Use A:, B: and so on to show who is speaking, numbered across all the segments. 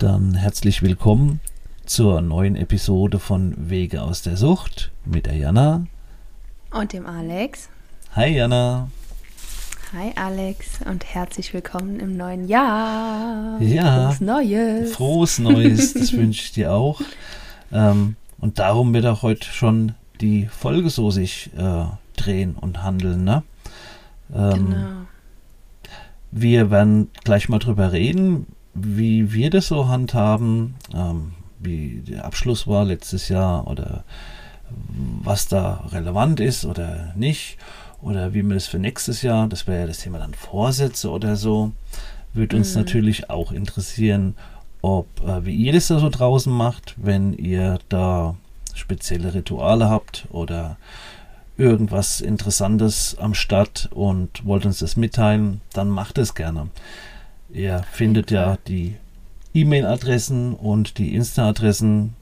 A: Dann herzlich willkommen zur neuen Episode von Wege aus der Sucht mit der Jana.
B: Und dem Alex.
A: Hi Jana.
B: Hi Alex und herzlich willkommen im neuen Jahr.
A: Ja.
B: Frohes Neues.
A: Frohes Neues, das wünsche ich dir auch. Ähm, und darum wird auch heute schon die Folge so sich äh, drehen und handeln. Ne? Ähm,
B: Genau.
A: Wir werden gleich mal drüber reden, wie wir das so handhaben, ähm, wie der Abschluss war letztes Jahr oder was da relevant ist oder nicht oder wie wir das für nächstes Jahr, das wäre ja das Thema dann Vorsätze oder so, würde uns
B: Mhm.
A: natürlich auch interessieren, ob äh, wie ihr das da so draußen macht, wenn ihr da spezielle Rituale habt oder irgendwas Interessantes am Start und wollt uns das mitteilen, dann macht es gerne. Ihr findet ja die E-Mail-Adressen und die Insta-Adressen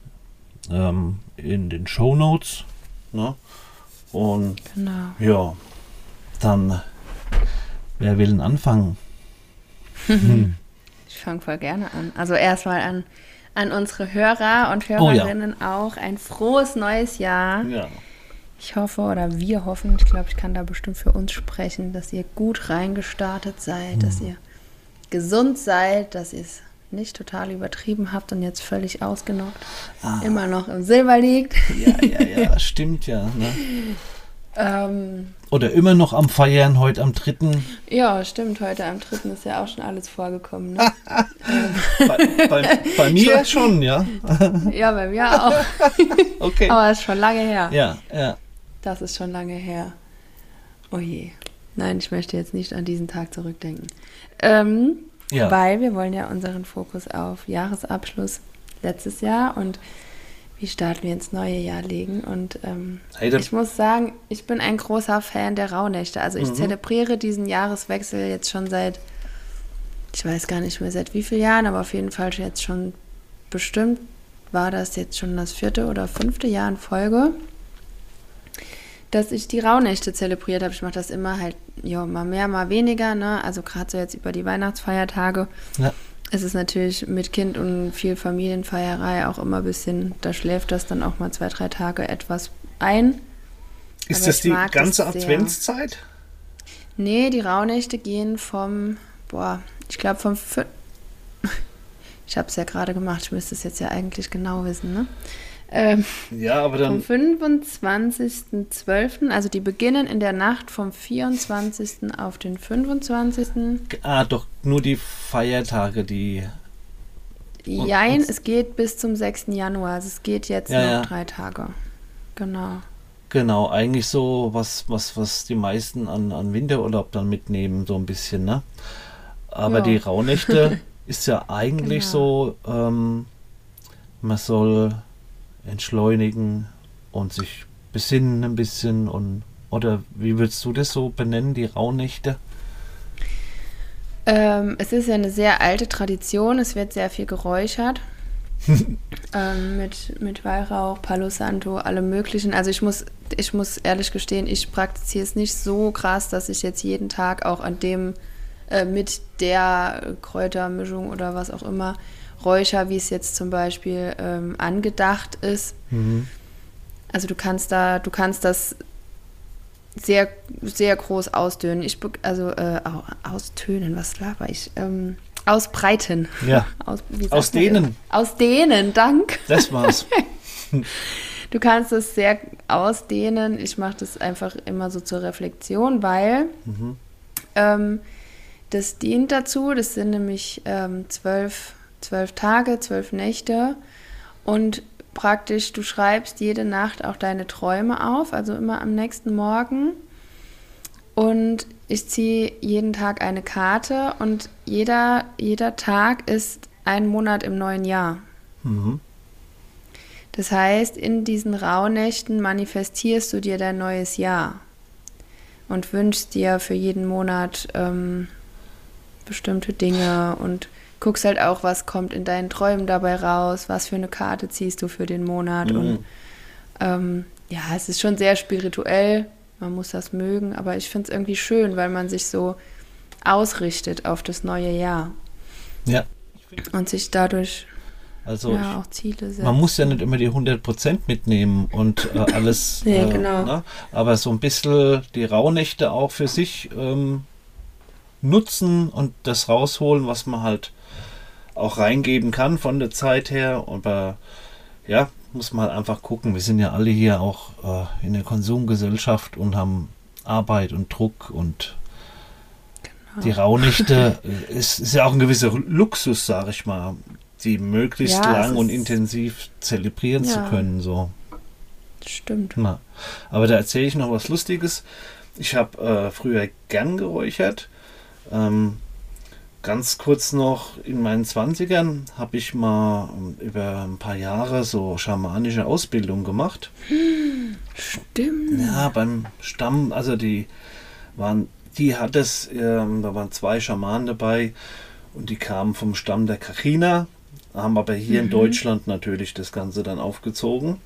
A: ähm, in den Show Notes. Ne? Und
B: Genau.
A: ja, dann, wer will denn anfangen?
B: Ich fange voll gerne an. Also erstmal an, an unsere Hörer und
A: Oh ja.
B: Hörerinnen auch ein frohes neues Jahr.
A: Ja.
B: Ich hoffe oder wir hoffen, ich glaube, ich kann da bestimmt für uns sprechen, dass ihr gut reingestartet seid,
A: Hm.
B: dass ihr gesund seid, dass ihr es nicht total übertrieben habt und jetzt völlig ausgenockt
A: Ah.
B: immer noch im Silber liegt.
A: Ja, ja, ja, stimmt ja. Ne?
B: Ähm,
A: Oder immer noch am Feiern, heute am 3.
B: ja, stimmt, heute am 3. ist ja auch schon alles vorgekommen. Ne?
A: Bei, bei, bei mir schon, ja.
B: ja, bei mir auch.
A: Okay.
B: Aber es ist schon lange her.
A: Ja, ja.
B: Das ist schon lange her. Oh je. Nein, ich möchte jetzt nicht an diesen Tag zurückdenken. Ähm,
A: Ja.
B: Weil wir wollen ja unseren Fokus auf Jahresabschluss letztes Jahr und wie starten wir ins neue Jahr legen. Und ähm,
A: Hey,
B: ich muss sagen, ich bin ein großer Fan der Rauhnächte. Also ich
A: Mhm.
B: zelebriere diesen Jahreswechsel jetzt schon seit, ich weiß gar nicht mehr seit wie vielen Jahren, aber auf jeden Fall jetzt schon bestimmt war das jetzt schon das vierte oder fünfte Jahr in Folge, dass ich die Rauhnächte zelebriert habe. Ich mache das immer halt, ja, mal mehr, mal weniger, ne? Also gerade so jetzt über die Weihnachtsfeiertage.
A: ja.
B: Es ist natürlich mit Kind und viel Familienfeierei auch immer ein bisschen, da schläft das dann auch mal zwei, drei Tage etwas ein.
A: Ist
B: Aber
A: das die ganze
B: das.
A: Adventszeit?
B: Nee, die Rauhnächte gehen vom, boah, ich glaube vom, fü- ich habe es ja gerade gemacht, ich müsste es jetzt ja eigentlich genau wissen, ne? Ähm,
A: Ja, aber
B: vom
A: dann.
B: 25.12., also die beginnen in der Nacht vom 24. auf den 25.
A: Ah, doch, nur die Feiertage, die.
B: Jein, es geht bis zum 6. Januar, also es geht jetzt
A: Ja,
B: noch
A: ja.
B: drei Tage. Genau.
A: Genau, eigentlich so, was, was, was die meisten an, an Winterurlaub dann mitnehmen, so ein bisschen, ne? Aber
B: Ja.
A: die Rauhnächte ist ja eigentlich so, ähm, man soll entschleunigen und sich besinnen ein bisschen und oder wie würdest du das so benennen, die Rauhnächte?
B: Ähm, es ist ja eine sehr alte Tradition, es wird sehr viel geräuchert. ähm, mit, mit Weihrauch, Palo Santo, allem möglichen. Also ich muss, ich muss ehrlich gestehen, ich praktiziere es nicht so krass, dass ich jetzt jeden Tag auch an dem äh, mit der Kräutermischung oder was auch immer räucher, wie es jetzt zum Beispiel ähm, angedacht ist. Also du kannst da, du kannst das sehr, sehr groß ausdünnen. Ich, also äh, au- austönen, was laber ich? Ähm, ausbreiten.
A: Ja.
B: Aus,
A: Aus
B: das?
A: denen.
B: Aus denen, dank.
A: Das war's.
B: Du kannst es sehr ausdehnen. Ich mache das einfach immer so zur Reflexion, weil ähm, das dient dazu. Das sind nämlich ähm, zwölf, zwölf Tage, zwölf Nächte. Und praktisch, du schreibst jede Nacht auch deine Träume auf, also immer am nächsten Morgen. Und ich ziehe jeden Tag eine Karte und jeder, jeder Tag ist ein Monat im neuen Jahr.
A: Mhm.
B: Das heißt, in diesen Rauhnächten manifestierst du dir dein neues Jahr und wünschst dir für jeden Monat ähm, bestimmte Dinge und guckst halt auch, was kommt in deinen Träumen dabei raus, was für eine Karte ziehst du für den Monat.
A: Mhm.
B: Und ähm, ja, es ist schon sehr spirituell, man muss das mögen, aber ich finde es irgendwie schön, weil man sich so ausrichtet auf das neue Jahr
A: Ja.
B: und sich dadurch
A: Also
B: ja,
A: man muss ja nicht immer die 100% mitnehmen und äh, alles.
B: Nee,
A: äh,
B: genau.
A: ne? Aber so ein bisschen die Rauhnächte auch für sich ähm, nutzen und das rausholen, was man halt auch reingeben kann von der Zeit her. Aber ja, muss man einfach gucken. Wir sind ja alle hier auch äh, in der Konsumgesellschaft und haben Arbeit und Druck und
B: Genau.
A: die Rauhnächte äh, ist, ist ja auch ein gewisser Luxus, sage ich mal, die möglichst
B: Ja,
A: lang und intensiv zelebrieren zu
B: Ja.
A: können. So.
B: Stimmt.
A: Na. Aber da erzähle ich noch was Lustiges. Ich habe äh, früher gern geräuchert. Ähm, ganz kurz noch in meinen 20ern habe ich mal ähm, über ein paar Jahre so schamanische Ausbildung gemacht.
B: Stimmt.
A: Ja, beim Stamm, also die waren, die hat es, ähm, da waren zwei Schamanen dabei und die kamen vom Stamm der Kachina, haben aber hier in
B: Mhm.
A: Deutschland natürlich das Ganze dann aufgezogen.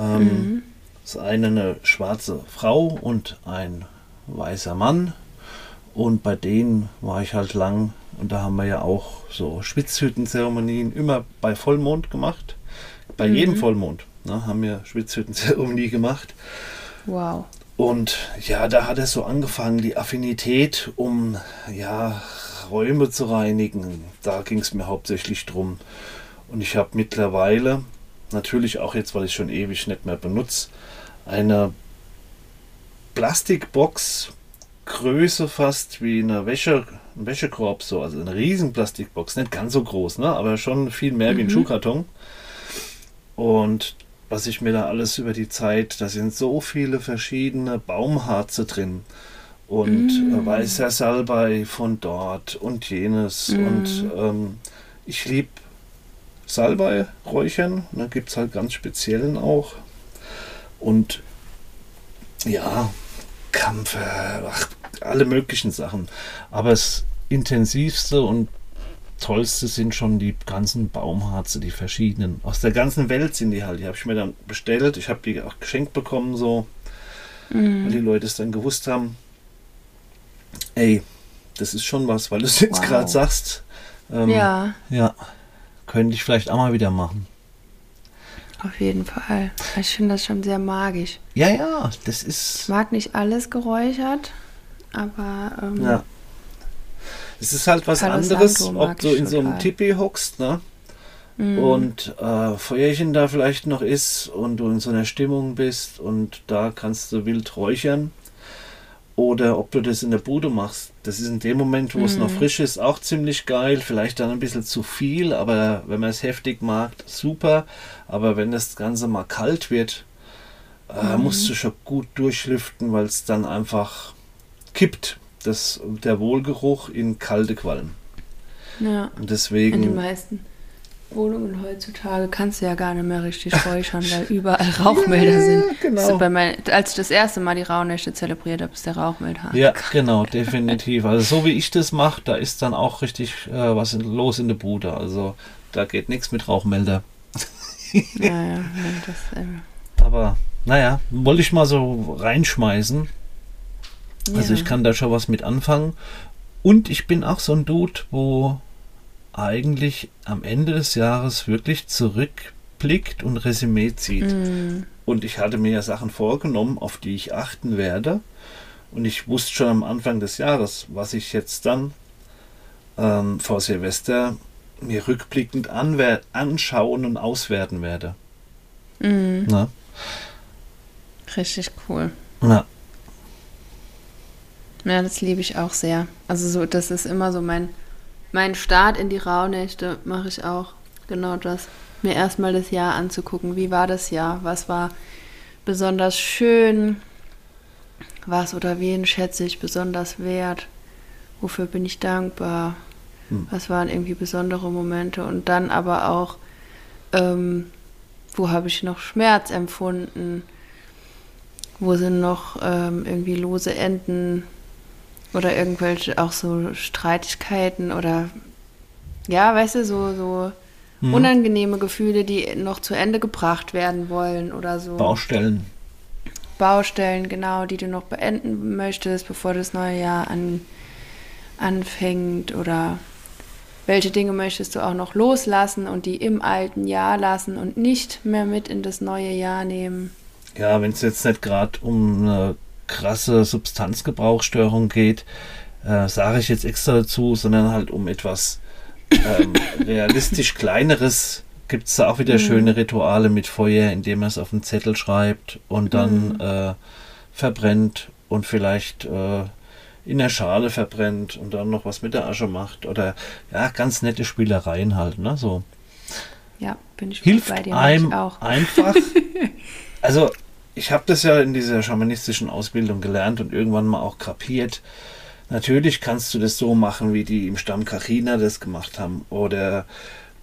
A: Ähm,
B: Mhm.
A: Das eine eine schwarze Frau und ein weißer Mann. Und bei denen war ich halt lang. Und da haben wir ja auch so Schwitzhüttenzeremonien immer bei Vollmond gemacht. Bei
B: Mhm.
A: jedem Vollmond ne, haben wir Schwitzhüttenzeremonie gemacht.
B: Wow.
A: Und ja, da hat es so angefangen, die Affinität, um ja, Räume zu reinigen. Da ging es mir hauptsächlich drum. Und ich habe mittlerweile, natürlich auch jetzt, weil ich schon ewig nicht mehr benutze, eine Plastikbox, Größe fast wie eine Wäsche, ein Wäschekorb, so, also eine riesen Plastikbox, nicht ganz so groß, ne? aber schon viel mehr wie ein
B: Mhm.
A: Schuhkarton. Und was ich mir da alles über die Zeit, da sind so viele verschiedene Baumharze drin. Und
B: Mm.
A: äh, weißer Salbei von dort und jenes.
B: Mm.
A: Und ähm, ich liebe Salbei räuchern. Da gibt es halt ganz speziellen auch. Und ja, Kampfer, ach, alle möglichen Sachen. Aber das intensivste und tollste sind schon die ganzen Baumharze, die verschiedenen. Aus der ganzen Welt sind die halt. Die habe ich mir dann bestellt. Ich habe die auch geschenkt bekommen, so, weil die
B: Mhm.
A: Leute es dann gewusst haben. Ey, das ist schon was, weil du es jetzt
B: Wow.
A: gerade sagst. Ähm,
B: Ja,
A: Ja, könnte ich vielleicht auch mal wieder machen.
B: auf jeden Fall. Ich finde das schon sehr magisch.
A: Ja, ja, das
B: Ich
A: ist.
B: mag nicht alles geräuchert, aber ähm,
A: Ja. Es ist halt was
B: Palo
A: anderes,
B: Santo
A: ob du in so einem. Tipi hockst, ne?
B: mm,
A: Und äh, Feuerchen da vielleicht noch ist und du in so einer Stimmung bist und da kannst du wild räuchern. Oder ob du das in der Bude machst. Das ist in dem Moment, wo es noch
B: Mhm.
A: frisch ist, auch ziemlich geil. Vielleicht dann ein bisschen zu viel, aber wenn man es heftig mag, super. Aber wenn das Ganze mal kalt wird, äh,
B: Mhm.
A: musst du schon gut durchlüften, weil es dann einfach kippt. Das, der Wohlgeruch in kalte Qualm.
B: ja.
A: Und
B: In den
A: deswegen.
B: meisten Wohnungen heutzutage kannst du ja gar nicht mehr richtig räuchern, weil überall Rauchmelder sind.
A: genau.
B: Das ist bei mein, als ich das erste Mal die Rauhnächte zelebriert habe, ist der Rauchmelder.
A: Ja, genau, definitiv. Also so wie ich das mache, da ist dann auch richtig äh, was los in der Bude. Also da geht nichts mit Rauchmelder.
B: Ja, ja, nee, das, ähm,
A: Aber naja, wollte ich mal so reinschmeißen. Also ich kann da schon was mit anfangen. Und ich bin auch so ein Dude, wo eigentlich am Ende des Jahres wirklich zurückblickt und Resümee zieht.
B: Mm,
A: Und ich hatte mir ja Sachen vorgenommen, auf die ich achten werde. Und ich wusste schon am Anfang des Jahres, was ich jetzt dann ähm, vor Silvester mir rückblickend anschauen und auswerten werde.
B: mm,
A: Na?
B: richtig cool.
A: Na.
B: Ja, das liebe ich auch sehr. Also so, das ist immer so mein, mein Start in die Rauhnächte, mache ich auch genau das. Mir erstmal das Jahr anzugucken. Wie war das Jahr? Was war besonders schön? Was oder wen schätze ich besonders wert? Wofür bin ich dankbar?
A: Hm.
B: Was waren irgendwie besondere Momente? Und dann aber auch, ähm, wo habe ich noch Schmerz empfunden? Wo sind noch ähm, irgendwie lose Enden oder irgendwelche auch so Streitigkeiten oder ja, weißt du, so, so
A: Hm.
B: unangenehme Gefühle, die noch zu Ende gebracht werden wollen oder so.
A: Baustellen.
B: Baustellen, genau, die du noch beenden möchtest, bevor das neue Jahr an, anfängt oder welche Dinge möchtest du auch noch loslassen und die im alten Jahr lassen und nicht mehr mit in das neue Jahr nehmen.
A: Ja, wenn es jetzt nicht gerade um eine krasse Substanzgebrauchsstörung geht, äh, sage ich jetzt extra dazu, sondern halt um etwas ähm, realistisch kleineres, gibt es da auch wieder
B: Mhm.
A: schöne Rituale mit Feuer, indem man es auf einen Zettel schreibt und dann
B: Mhm.
A: äh, verbrennt und vielleicht äh, in der Schale verbrennt und dann noch was mit der Asche macht oder ja, ganz nette Spielereien halt, ne? So.
B: Ja, bin ich
A: hilft
B: bei dir
A: einem
B: auch.
A: einfach. also, ich habe das ja in dieser schamanistischen Ausbildung gelernt und irgendwann mal auch kapiert. Natürlich kannst du das so machen, wie die im Stamm Kachina das gemacht haben oder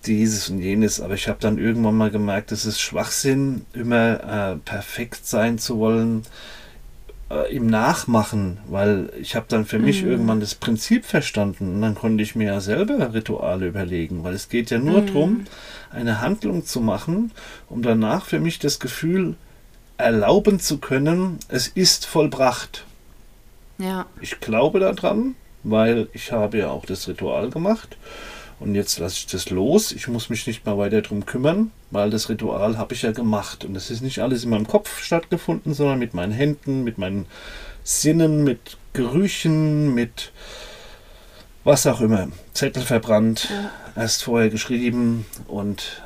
A: dieses und jenes, aber ich habe dann irgendwann mal gemerkt, es ist Schwachsinn, immer äh, perfekt sein zu wollen äh, im Nachmachen, weil ich habe dann für mich
B: Mhm.
A: irgendwann das Prinzip verstanden und dann konnte ich mir ja selber Rituale überlegen, weil es geht ja nur
B: Mhm.
A: drum, eine Handlung zu machen, um danach für mich das Gefühl erlauben zu können, es ist vollbracht.
B: Ja,
A: Ich glaube daran, weil ich habe ja auch das Ritual gemacht und jetzt lasse ich das los. Ich muss mich nicht mehr weiter drum kümmern, weil das Ritual habe ich ja gemacht und das ist nicht alles in meinem Kopf stattgefunden, sondern mit meinen Händen, mit meinen Sinnen, mit Gerüchen, mit was auch immer. Zettel verbrannt,
B: ja,
A: erst vorher geschrieben und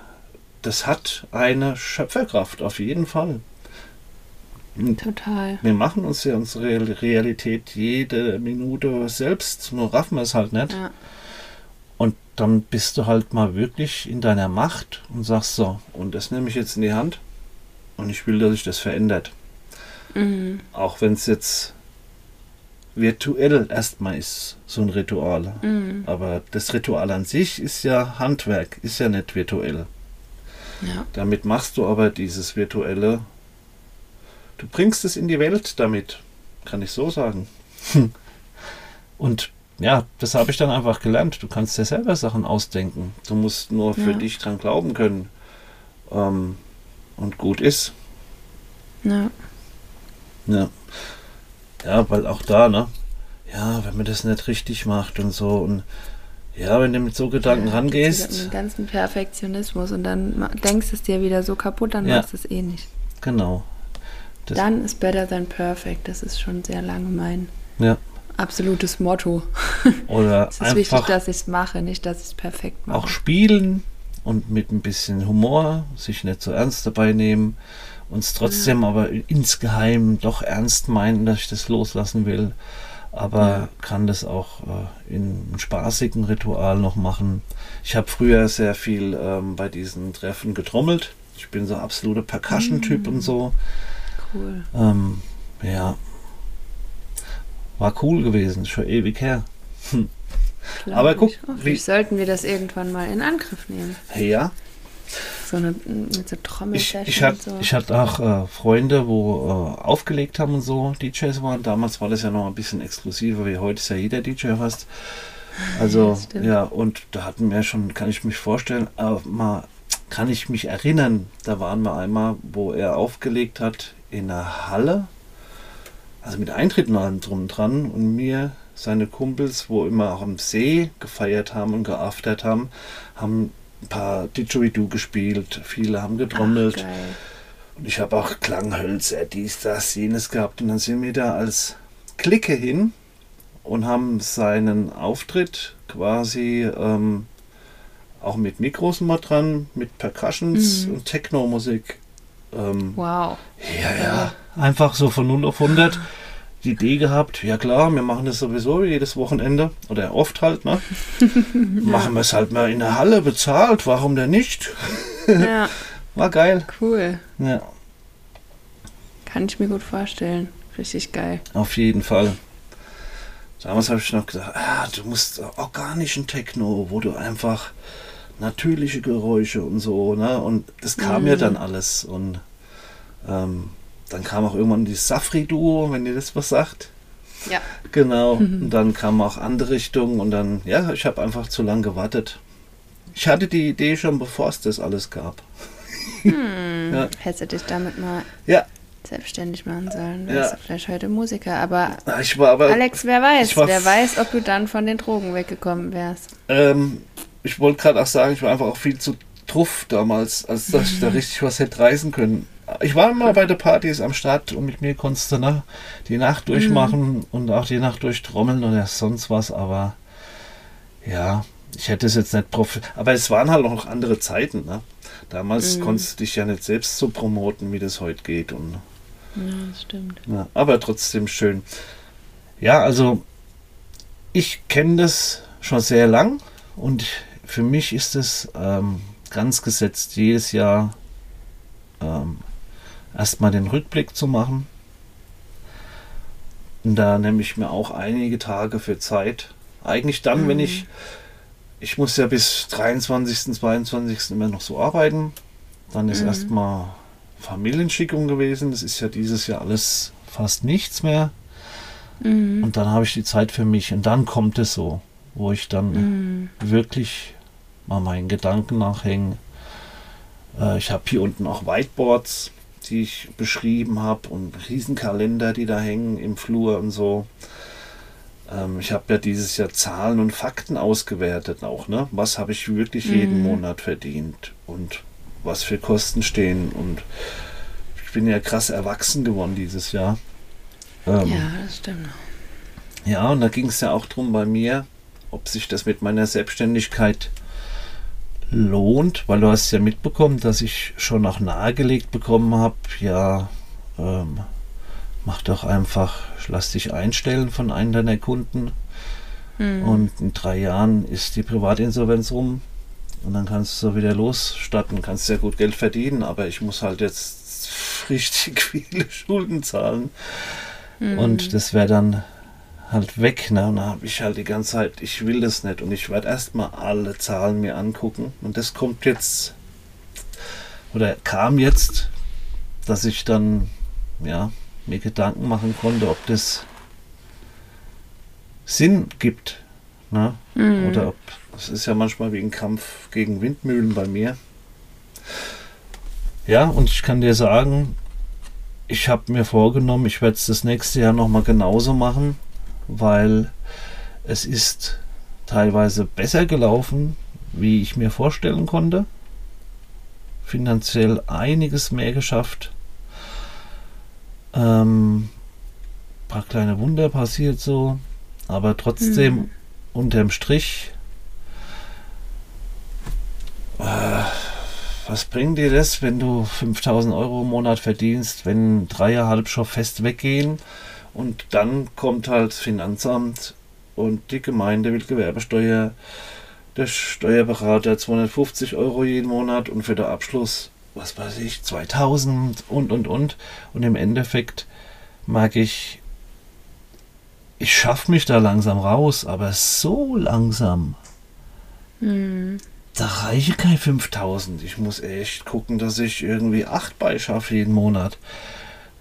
A: das hat eine Schöpferkraft auf jeden Fall.
B: Total.
A: wir machen uns ja unsere Real- Realität jede Minute selbst, nur raffen wir es halt nicht.
B: Ja,
A: Und dann bist du halt mal wirklich in deiner Macht und sagst so, und das nehme ich jetzt in die Hand und ich will, dass sich das verändert.
B: mhm.
A: Auch wenn es jetzt virtuell erstmal ist, so ein Ritual.
B: Mhm.
A: Aber das Ritual an sich ist ja Handwerk, ist ja nicht virtuell.
B: ja,
A: Damit machst du aber dieses virtuelle, du bringst es in die Welt damit, kann ich so sagen. Und ja, das habe ich dann einfach gelernt. Du kannst dir selber Sachen ausdenken. Du musst nur für
B: Ja.
A: dich dran glauben können. Ähm, und gut ist.
B: ja,
A: Ja. ja, weil auch da, ne? Ja, wenn man das nicht richtig macht und so. Und ja, wenn du mit so Gedanken
B: Ja,
A: rangehst,
B: Den ganzen Perfektionismus und dann denkst es dir wieder so kaputt, dann
A: Ja.
B: machst du es eh nicht.
A: genau. Das-
B: Dann ist better than perfect. Das ist schon sehr lange mein
A: Ja.
B: absolutes Motto.
A: Oder
B: Es ist wichtig, dass ich es mache, nicht, dass ich es perfekt mache.
A: auch spielen und mit ein bisschen Humor, sich nicht so ernst dabei nehmen, uns trotzdem aber insgeheim doch ernst meinen, dass ich das loslassen will. Aber
B: Ja.
A: kann das auch äh, in einem spaßigen Ritual noch machen. Ich habe früher sehr viel ähm, bei diesen Treffen getrommelt. Ich bin so absoluter Percussion-Typ
B: Mm.
A: und so.
B: Cool.
A: Ähm, ja. War cool gewesen, schon ewig her.
B: Glaub
A: Aber
B: ich.
A: guck,
B: Oh,
A: wie-
B: sollten wir das irgendwann mal in Angriff nehmen.
A: Ja,
B: So eine mit so
A: Ich,
B: Trommelsession
A: ich, hatte,
B: und so.
A: ich hatte auch äh, Freunde, wo äh, aufgelegt haben und so DJs waren. Damals war das ja noch ein bisschen exklusiver, wie heute ist ja jeder DJ fast. Also,
B: stimmt.
A: ja, und da hatten wir schon, kann ich mich vorstellen, mal kann ich mich erinnern, da waren wir einmal, wo er aufgelegt hat in einer Halle, also mit Eintritt allem drum dran und mir, seine Kumpels, wo immer auch am See gefeiert haben und geaftert haben, haben ein paar Didgeridoo gespielt, viele haben getrommelt.
B: Ach.
A: Und ich habe auch Klanghölzer, dies, das, jenes gehabt. Und dann sind wir da als Clique hin und haben seinen Auftritt quasi ähm, auch mit Mikros mal dran, mit Percussions
B: Mhm.
A: und Techno-Musik. Ähm,
B: Wow.
A: ja, ja. Einfach so von 0 auf 100 die Idee gehabt, ja klar, wir machen das sowieso jedes Wochenende oder oft halt, ne? Machen wir es halt mal in der Halle bezahlt, warum denn nicht?
B: Ja,
A: War geil.
B: cool.
A: Ja.
B: Kann ich mir gut vorstellen. Richtig geil.
A: Auf jeden Fall. Damals habe ich noch gedacht, ah, du musst organischen Techno, wo du einfach natürliche Geräusche und so, ne? Und das kam mhm. ja dann alles. Und ähm, dann kam auch irgendwann die Safri-Duo, wenn ihr das was sagt.
B: Ja.
A: Genau. Und dann kamen auch andere Richtungen und dann, ja, ich habe einfach zu lange gewartet. Ich hatte die Idee schon, bevor es das alles gab.
B: Hm, ja. Hättest du dich damit mal
A: ja.
B: selbstständig machen sollen. Ja. du vielleicht heute Musiker. Aber,
A: ich war aber
B: Alex, wer weiß, wer weiß, ob du dann von den Drogen weggekommen wärst.
A: Ähm, ich wollte gerade auch sagen, ich war einfach auch viel zu truff damals, als dass ich da richtig was hätte reißen können. Ich war mal bei der Partys am Start und mit mir konntest du ne, die Nacht durchmachen mhm. und auch die Nacht durchtrommeln oder sonst was, aber ja, ich hätte es jetzt nicht profi aber es waren halt auch noch andere Zeiten. Ne? Damals mhm. konntest du dich ja nicht selbst so promoten, wie das heute geht. Und,
B: ja, das stimmt.
A: Ja, aber trotzdem schön. Ja, also ich kenne das schon sehr lang und für mich ist es ähm, ganz gesetzt, jedes Jahr ähm, erstmal den Rückblick zu machen. Und da nehme ich mir auch einige Tage für Zeit. Eigentlich dann, mhm. wenn ich, ich muss ja bis 23., 22. immer noch so arbeiten. Dann ist mhm. erstmal Familienschickung gewesen. Das ist ja dieses Jahr alles fast nichts mehr. Mhm. Und dann habe ich die Zeit für mich. Und dann kommt es so, wo ich dann mhm. wirklich mal meinen Gedanken nachhänge. Äh, ich habe hier unten auch Whiteboards die ich beschrieben habe und Riesenkalender, die da hängen im Flur und so. Ähm, ich habe ja dieses Jahr Zahlen und Fakten ausgewertet auch, ne? Was habe ich wirklich jeden mhm. Monat verdient und was für Kosten stehen und ich bin ja krass erwachsen geworden dieses Jahr.
B: Ähm, ja, das stimmt.
A: Ja, und da ging es ja auch drum bei mir, ob sich das mit meiner Selbstständigkeit lohnt, weil du hast ja mitbekommen, dass ich schon auch nahegelegt bekommen habe, ja, ähm, mach doch einfach, lass dich einstellen von einem deiner Kunden. Mhm. und in drei Jahren ist die Privatinsolvenz rum. Und dann kannst du wieder losstatten, kannst ja gut Geld verdienen, aber ich muss halt jetzt richtig viele Schulden zahlen. Mhm. und das wäre dann halt weg. Ne? Und da habe ich halt die ganze Zeit, ich will das nicht. Und ich werde erstmal alle Zahlen mir angucken. Und das kommt jetzt, oder kam jetzt, dass ich dann, ja, mir Gedanken machen konnte, ob das Sinn gibt. Ne? Mhm. Oder ob, es ist ja manchmal wie ein Kampf gegen Windmühlen bei mir. Ja, und ich kann dir sagen, ich habe mir vorgenommen, ich werde es das nächste Jahr nochmal genauso machen weil es ist teilweise besser gelaufen, wie ich mir vorstellen konnte. Finanziell einiges mehr geschafft. Ähm, paar kleine Wunder passiert so, aber trotzdem mhm. unterm Strich. Äh, was bringt dir das, wenn du 5000 Euro im Monat verdienst, wenn dreieinhalb schon fest weggehen? Und dann kommt halt das Finanzamt und die Gemeinde will Gewerbesteuer, der Steuerberater 250 Euro jeden Monat und für den Abschluss, was weiß ich, 2000 und und und. Und im Endeffekt mag ich, ich schaffe mich da langsam raus, aber so langsam. Mhm. Da reiche keine 5000. Ich muss echt gucken, dass ich irgendwie 8 beischaffe jeden Monat.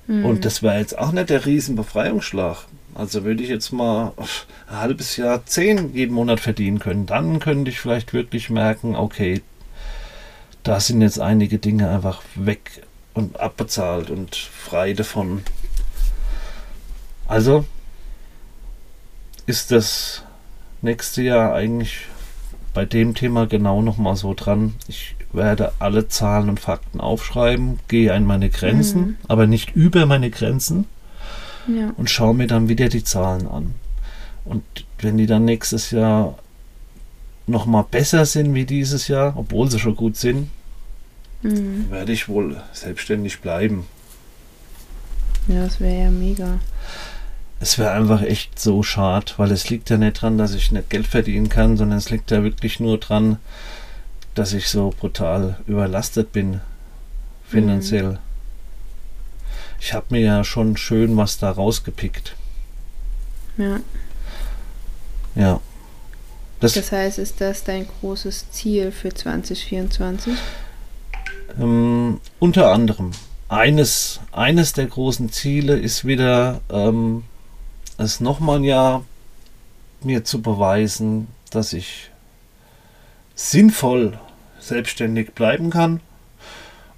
A: Mhm. Und das wäre jetzt auch nicht der Riesenbefreiungsschlag. Also würde ich jetzt mal ein halbes Jahr zehn jeden Monat verdienen können, dann könnte ich vielleicht wirklich merken, okay, da sind jetzt einige Dinge einfach weg und abbezahlt und frei davon. Also ist das nächste Jahr eigentlich bei dem Thema genau nochmal so dran. Ich werde alle Zahlen und Fakten aufschreiben, gehe an meine Grenzen, mhm. aber nicht über meine Grenzen ja. und schaue mir dann wieder die Zahlen an. Und wenn die dann nächstes Jahr nochmal besser sind wie dieses Jahr, obwohl sie schon gut sind, mhm. werde ich wohl selbstständig bleiben.
B: Ja, das wäre ja mega.
A: Es wäre einfach echt so schade, weil es liegt ja nicht dran, dass ich nicht Geld verdienen kann, sondern es liegt ja wirklich nur dran, dass ich so brutal überlastet bin finanziell. Mhm. ich habe mir ja schon schön was da rausgepickt.
B: Ja.
A: Ja. Das,
B: Das heißt, ist das dein großes Ziel für 2024?
A: ähm, unter anderem eines, eines der großen Ziele ist wieder, ähm, es nochmal ein Jahr mir zu beweisen, dass ich sinnvoll selbstständig bleiben kann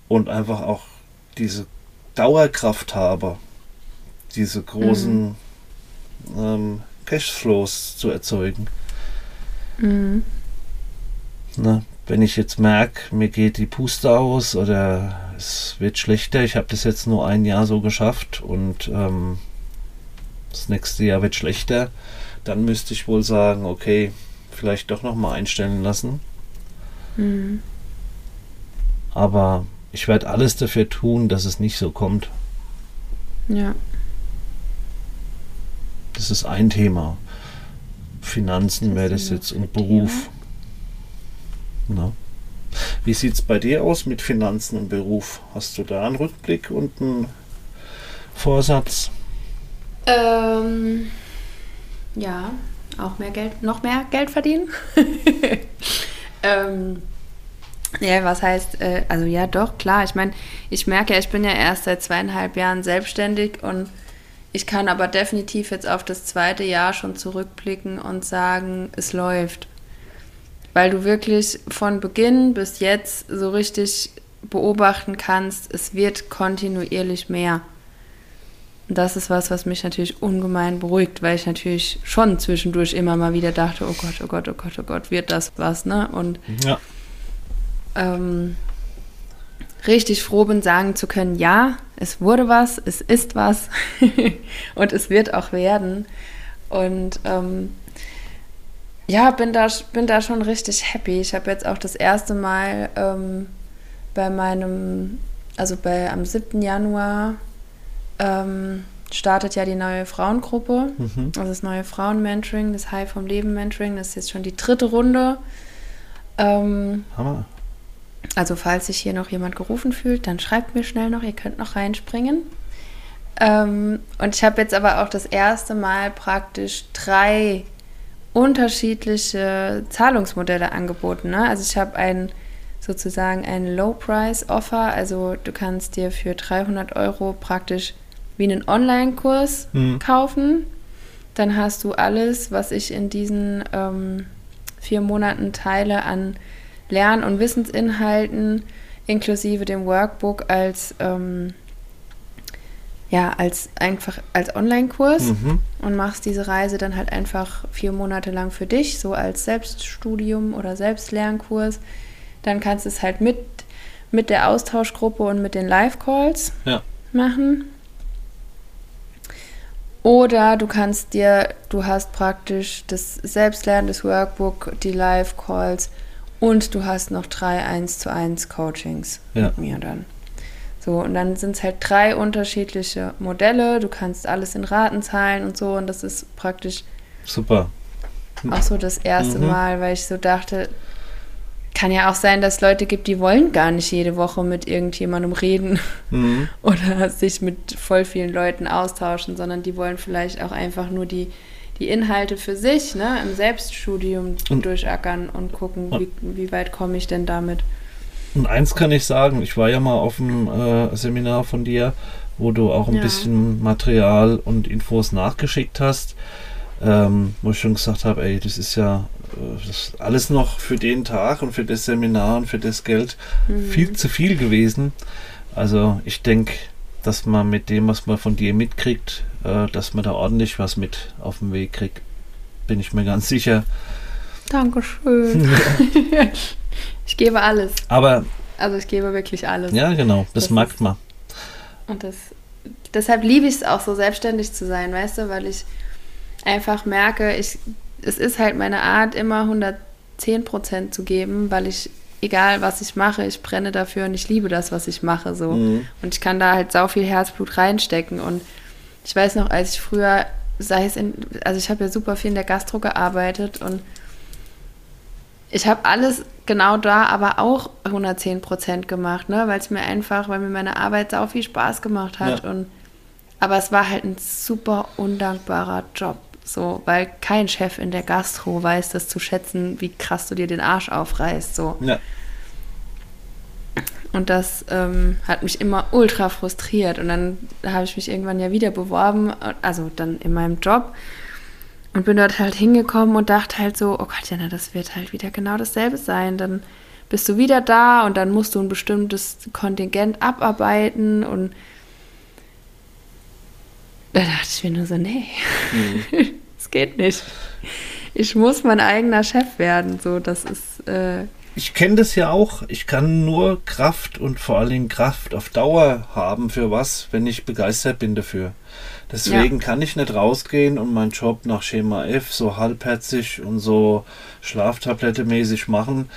A: und einfach auch diese Dauerkraft habe, diese großen ähm, Cashflows zu erzeugen.
B: Mhm.
A: Ne? Wenn ich jetzt merke, mir geht die Puste aus oder es wird schlechter, ich habe das jetzt nur ein Jahr so geschafft und ähm, das nächste Jahr wird schlechter, dann müsste ich wohl sagen, okay, vielleicht doch nochmal einstellen lassen.
B: Mhm.
A: Aber ich werde alles dafür tun, dass es nicht so kommt.
B: Ja.
A: Das ist ein Thema. Finanzen wäre das jetzt und Beruf. Na. Wie sieht es bei dir aus mit Finanzen und Beruf? Hast du da einen Rückblick und einen Vorsatz?
B: Ähm, ja, auch mehr Geld, noch mehr Geld verdienen. ähm, ja, was heißt, äh, also ja, doch, klar. Ich meine, ich merke ja, ich bin ja erst seit zweieinhalb Jahren selbstständig und ich kann aber definitiv jetzt auf das zweite Jahr schon zurückblicken und sagen, es läuft. Weil du wirklich von Beginn bis jetzt so richtig beobachten kannst, es wird kontinuierlich mehr. Das ist was, was mich natürlich ungemein beruhigt, weil ich natürlich schon zwischendurch immer mal wieder dachte, oh Gott, oh Gott, oh Gott, oh Gott, wird das was, ne? Und
A: Ja.
B: ähm, richtig froh bin, sagen zu können, ja, es wurde was, es ist was und es wird auch werden. Und ähm, ja, bin da, bin da schon richtig happy. Ich habe jetzt auch das erste Mal ähm, bei meinem, also bei am 7. Januar ähm, startet ja die neue Frauengruppe,
A: Mhm.
B: also das neue Frauen-Mentoring, das High vom Leben Mentoring. Das ist jetzt schon die dritte Runde. Ähm,
A: Hammer.
B: also falls sich hier noch jemand gerufen fühlt, dann schreibt mir schnell noch, ihr könnt noch reinspringen. Ähm, und ich habe jetzt aber auch das erste Mal praktisch drei unterschiedliche Zahlungsmodelle angeboten. Ne? Also ich habe ein sozusagen ein Low-Price-Offer, also du kannst dir für 300 Euro praktisch wie einen Online-Kurs
A: Mhm.
B: kaufen. Dann hast du alles, was ich in diesen ähm, vier Monaten teile an Lern- und Wissensinhalten, inklusive dem Workbook als, ähm, ja, als einfach als Online-Kurs
A: Mhm.
B: und machst diese Reise dann halt einfach vier Monate lang für dich, so als Selbststudium oder Selbstlernkurs. Dann kannst du es halt mit, mit der Austauschgruppe und mit den Live-Calls
A: Ja.
B: machen. Oder du kannst dir, du hast praktisch das Selbstlernen, das Workbook, die Live-Calls und du hast noch drei 1 zu 1 Coachings
A: Ja.
B: mit mir dann. So, und dann sind es halt drei unterschiedliche Modelle. Du kannst alles in Raten zahlen und so. Und das ist praktisch
A: Super.
B: auch so das erste
A: Mhm.
B: Mal, weil ich so dachte, kann ja auch sein, dass es Leute gibt, die wollen gar nicht jede Woche mit irgendjemandem reden
A: Mhm.
B: oder sich mit voll vielen Leuten austauschen, sondern die wollen vielleicht auch einfach nur die, die Inhalte für sich ne, im Selbststudium
A: Und-
B: durchackern und gucken,
A: Und-
B: wie, wie weit komme ich denn damit.
A: Und eins kann ich sagen, ich war ja mal auf dem äh, Seminar von dir, wo du auch ein
B: Ja.
A: bisschen Material und Infos nachgeschickt hast, ähm, wo ich schon gesagt habe, ey, das ist ja das ist alles noch für den Tag und für das Seminar und für das Geld
B: Mhm.
A: viel zu viel gewesen. Also ich denke, dass man mit dem, was man von dir mitkriegt, äh, dass man da ordentlich was mit auf den Weg kriegt. Bin ich mir ganz sicher.
B: Dankeschön. ich gebe alles.
A: Aber
B: Also ich gebe wirklich alles.
A: ja, genau, das,
B: Das
A: mag man.
B: Und das, deshalb liebe ich es auch so, selbstständig zu sein, weißt du, weil ich einfach merke, ich, es ist halt meine Art, immer 110 Prozent zu geben, weil ich, egal was ich mache, ich brenne dafür und ich liebe das, was ich mache, so.
A: Mhm.
B: Und ich kann da halt sau viel Herzblut reinstecken. Und ich weiß noch, als ich früher, sei es in, also ich habe ja super viel in der Gastro gearbeitet und ich habe alles genau da, aber auch 110 Prozent gemacht, ne? weil es mir einfach, weil mir meine Arbeit sau viel Spaß gemacht hat. Ja. Und, aber es war halt ein super undankbarer Job. So, weil kein Chef in der Gastro weiß das zu schätzen, wie krass du dir den Arsch aufreißt. So. Ja. Und das ähm, hat mich immer ultra frustriert. Und dann habe ich mich irgendwann ja wieder beworben, also dann in meinem Job. Und bin dort halt hingekommen und dachte halt so, oh Gott, Jana, das wird halt wieder genau dasselbe sein. Dann bist du wieder da und dann musst du ein bestimmtes Kontingent abarbeiten und da dachte ich mir nur so, nee, mhm. das geht nicht. Ich muss mein eigener Chef werden. So, das ist. Äh
A: ich kenne das ja auch. Ich kann nur Kraft und vor allen Dingen Kraft auf Dauer haben für was, wenn ich begeistert bin dafür. Deswegen ja. kann ich nicht rausgehen und meinen Job nach Schema F so halbherzig und so Schlaftablette-mäßig machen.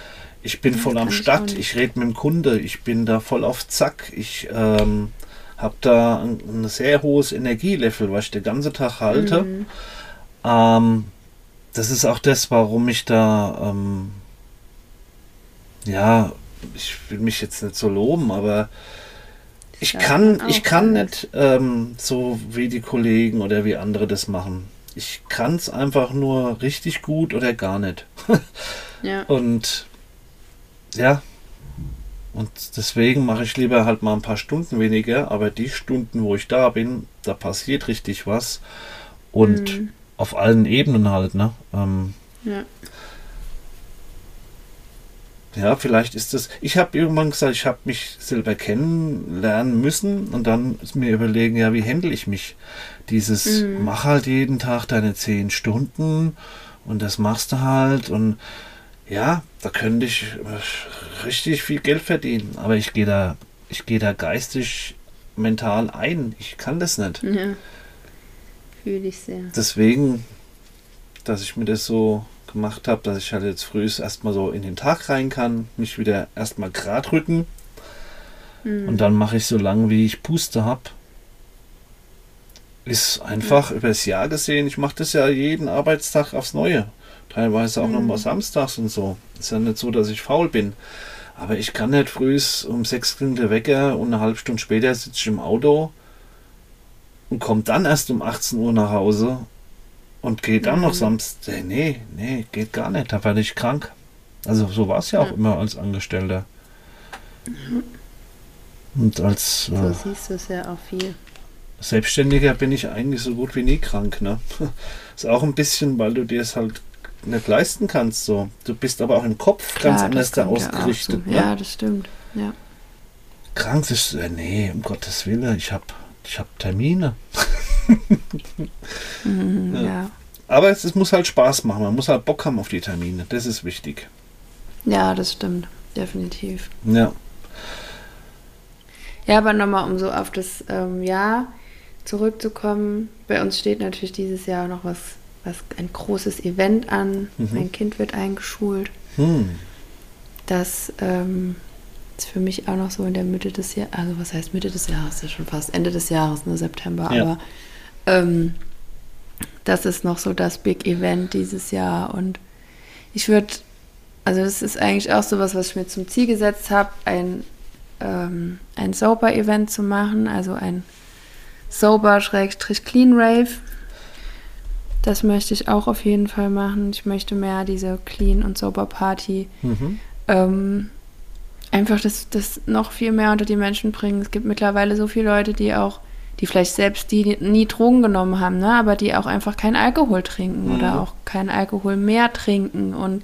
A: Ich bin das voll am Start, ich rede mit dem Kunde, ich bin da voll auf Zack. Ich ähm, habe da ein, ein, sehr hohes Energielevel, was ich den ganzen Tag halte. Mhm. Ähm, das ist auch das, warum ich da, ähm, ja, ich will mich jetzt nicht so loben, aber ich ja, kann, ich kann nicht ähm, so wie die Kollegen oder wie andere das machen. Ich kann es einfach nur richtig gut oder gar nicht. ja. Und ja, und deswegen mache ich lieber halt mal ein paar Stunden weniger, aber die Stunden, wo ich da bin, da passiert richtig was. Und mhm. auf allen Ebenen halt, ne? Ähm, ja. Ja, vielleicht ist das. Ich habe irgendwann gesagt, ich habe mich selber kennenlernen müssen und dann mir überlegen, ja, wie handle ich mich? Dieses, mhm. mach halt jeden Tag deine zehn Stunden und das machst du halt und ja, da könnte ich äh, richtig viel Geld verdienen, aber ich gehe da, ich gehe da geistig, mental ein. Ich kann das nicht. Ja. Fühle ich sehr. Deswegen, dass ich mir das so gemacht habe, dass ich halt jetzt früh erstmal so in den Tag rein kann, mich wieder erstmal gerade rücken mhm. und dann mache ich so lange, wie ich Puste habe. Ist einfach mhm. übers Jahr gesehen, ich mache das ja jeden Arbeitstag aufs Neue teilweise auch mhm. nochmal samstags und so. Ist ja nicht so, dass ich faul bin. Aber ich kann nicht früh um sechs klingt der Wecker und eine halbe Stunde später sitze ich im Auto und komme dann erst um 18 Uhr nach Hause und gehe dann mhm. noch Samstag. Nee, nee, geht gar nicht. Da werde ich krank. Also so war es ja auch immer als Angestellter. Mhm. Und als
B: so äh, siehst du es ja auch viel.
A: Selbstständiger bin ich eigentlich so gut wie nie krank. Ne? Ist auch ein bisschen, weil du dir es halt nicht leisten kannst. So. Du bist aber auch im Kopf Klar, ganz anders da ausgerichtet.
B: Ja, ne? ja, das stimmt. Ja.
A: Krank ist, äh, nee, um Gottes Willen, ich habe ich hab Termine. mhm, ja. ja. Aber es, es, muss halt Spaß machen, man muss halt Bock haben auf die Termine, das ist wichtig.
B: Ja, das stimmt, definitiv.
A: Ja.
B: Ja, aber nochmal, um so auf das ähm, Jahr zurückzukommen, bei uns steht natürlich dieses Jahr noch was was ein großes Event an. Mhm. Mein Kind wird eingeschult. Mhm. Das ähm, ist für mich auch noch so in der Mitte des Jahres, also was heißt Mitte des Jahres, ja schon fast Ende des Jahres, ne, September, ja. aber ähm, das ist noch so das Big Event dieses Jahr und ich würde, also das ist eigentlich auch so was, was ich mir zum Ziel gesetzt habe, ein, ähm, ein Sober-Event zu machen, also ein Sober-Clean Rave das möchte ich auch auf jeden Fall machen. Ich möchte mehr diese Clean- und Sober-Party. Mhm. Ähm, einfach das, das noch viel mehr unter die Menschen bringen. Es gibt mittlerweile so viele Leute, die auch, die vielleicht selbst die nie Drogen genommen haben, ne? aber die auch einfach keinen Alkohol trinken mhm. oder auch keinen Alkohol mehr trinken. Und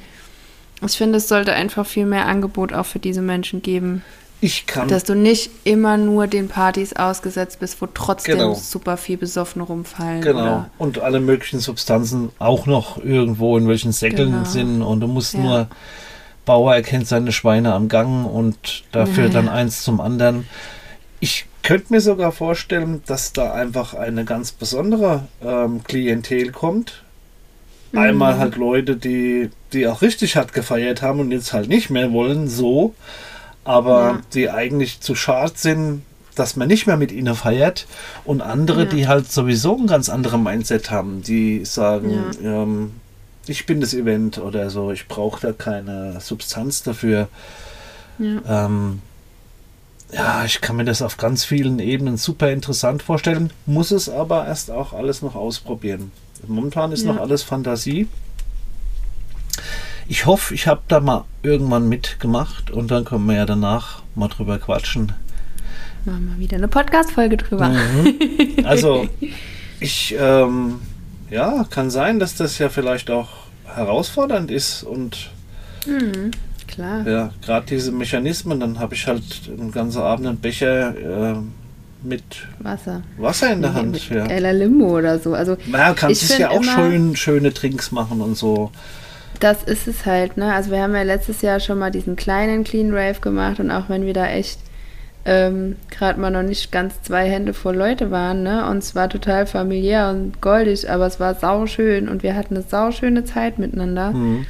B: ich finde, es sollte einfach viel mehr Angebot auch für diese Menschen geben.
A: Ich kann.
B: Dass du nicht immer nur den Partys ausgesetzt bist, wo trotzdem genau. super viel besoffen rumfallen.
A: Genau. Oder? Und alle möglichen Substanzen auch noch irgendwo in welchen Säckeln genau. sind. Und du musst ja. nur. Bauer erkennt seine Schweine am Gang und dafür ja, dann eins zum anderen. Ich könnte mir sogar vorstellen, dass da einfach eine ganz besondere ähm, Klientel kommt. Mhm. Einmal halt Leute, die, die auch richtig hart gefeiert haben und jetzt halt nicht mehr wollen, so aber ja. die eigentlich zu schade sind, dass man nicht mehr mit ihnen feiert und andere, ja. die halt sowieso ein ganz anderes Mindset haben, die sagen, ja. ähm, ich bin das Event oder so, ich brauche da keine Substanz dafür. Ja. Ähm, ja, ich kann mir das auf ganz vielen Ebenen super interessant vorstellen, muss es aber erst auch alles noch ausprobieren. Momentan ist noch alles Fantasie. Ich hoffe, ich habe da mal irgendwann mitgemacht und dann können wir ja danach mal drüber quatschen.
B: Machen wir wieder eine Podcast-Folge drüber. Mhm.
A: Also, ich, ähm, ja, kann sein, dass das ja vielleicht auch herausfordernd ist und
B: mhm, klar.
A: Ja, gerade diese Mechanismen, dann habe ich halt einen ganzen Abend einen Becher äh, mit
B: Wasser.
A: Wasser in der Hand.
B: Mit ja. Ella Limo oder so. Also
A: naja, kannst es ja auch schön, schöne Trinks machen und so.
B: Das ist es halt, ne? Also wir haben ja letztes Jahr schon mal diesen kleinen Clean Rave gemacht und auch wenn wir da echt ähm, gerade mal noch nicht ganz zwei Hände voll Leute waren, ne? Und es war total familiär und goldig, aber es war sauschön und wir hatten eine sauschöne Zeit miteinander. Mhm.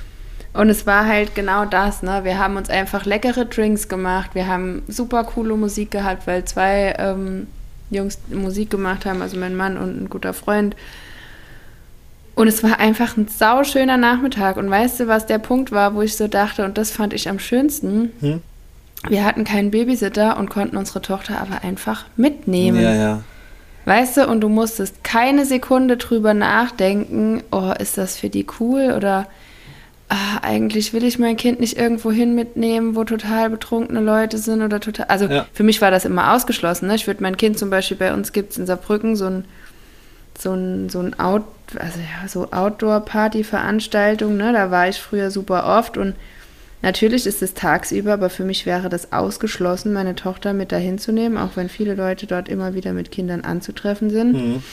B: Und es war halt genau das, ne? Wir haben uns einfach leckere Drinks gemacht, wir haben super coole Musik gehabt, weil zwei ähm, Jungs Musik gemacht haben, also mein Mann und ein guter Freund. Und es war einfach ein sauschöner Nachmittag. Und weißt du, was der Punkt war, wo ich so dachte, und das fand ich am schönsten? Hm? Wir hatten keinen Babysitter und konnten unsere Tochter aber einfach mitnehmen.
A: Ja, ja.
B: Weißt du, und du musstest keine Sekunde drüber nachdenken, oh, ist das für die cool oder ah, eigentlich will ich mein Kind nicht irgendwo hin mitnehmen, wo total betrunkene Leute sind oder total. Also ja. für mich war das immer ausgeschlossen. Ne? Ich würde mein Kind zum Beispiel, bei uns gibt es in Saarbrücken so ein so ein, so ein Out, also ja, so Outdoor-Party-Veranstaltung, ne? Da war ich früher super oft und Natürlich ist es tagsüber, aber für mich wäre das ausgeschlossen, meine Tochter mit dahin zu nehmen, auch wenn viele Leute dort immer wieder mit Kindern anzutreffen sind. Mhm.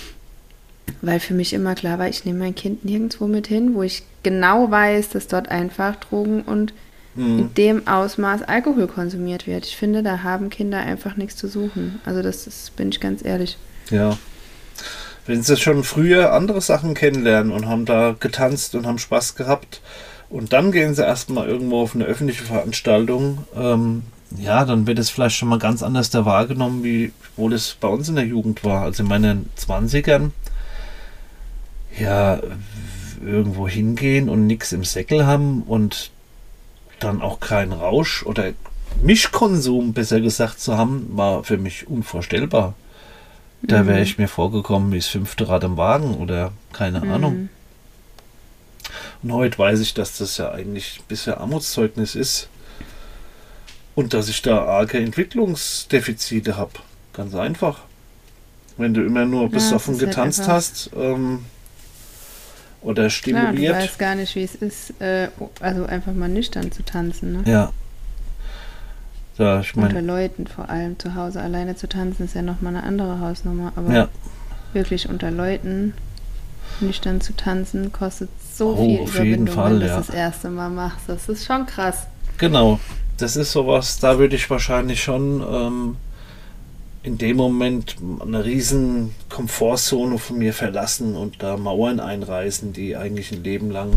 B: Weil für mich immer klar war, ich nehme mein Kind nirgendwo mit hin, wo ich genau weiß, dass dort einfach Drogen und mhm. in dem Ausmaß Alkohol konsumiert wird. Ich finde, da haben Kinder einfach nichts zu suchen. Also das ist, bin ich ganz ehrlich.
A: Ja. Wenn sie schon früher andere Sachen kennenlernen und haben da getanzt und haben Spaß gehabt, und dann gehen sie erstmal irgendwo auf eine öffentliche Veranstaltung. Ähm, ja, dann wird es vielleicht schon mal ganz anders da wahrgenommen, wie wohl es bei uns in der Jugend war. Also in meinen 20ern, ja, irgendwo hingehen und nichts im Säckel haben und dann auch keinen Rausch oder Mischkonsum, besser gesagt, zu haben, war für mich unvorstellbar. Da wäre mhm. ich mir vorgekommen wie das fünfte Rad im Wagen oder keine mhm. Ahnung. Und heute weiß ich, dass das ja eigentlich bisher Armutszeugnis ist und dass ich da arge Entwicklungsdefizite habe. Ganz einfach. Wenn du immer nur besoffen ja, getanzt halt hast ähm, oder stimuliert. Ja,
B: du weißt gar nicht, wie es ist, äh, also einfach mal nüchtern zu tanzen. Ne?
A: Ja. Ja, ich mein,
B: Unter Leuten vor allem zu Hause alleine zu tanzen ist ja nochmal eine andere Hausnummer, aber ja. wirklich unter Leuten nüchtern zu tanzen kostet so oh, viel auf jeden Fall, wenn du ja. das das erste Mal machst. Das ist schon krass.
A: Genau, das ist sowas, da würde ich wahrscheinlich schon ähm, in dem Moment eine riesen Komfortzone von mir verlassen und da Mauern einreißen, die eigentlich ein Leben lang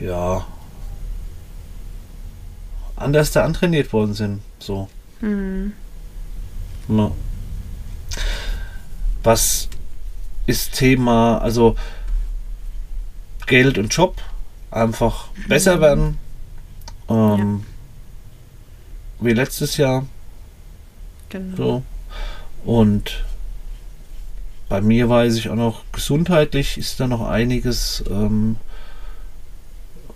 A: ja anders da antrainiert worden sind. So. Mhm. Ja. Was ist Thema, also Geld und Job einfach besser mhm. werden. Ähm, ja. Wie letztes Jahr. Genau. So. Und bei mir weiß ich auch noch, gesundheitlich ist da noch einiges, ähm,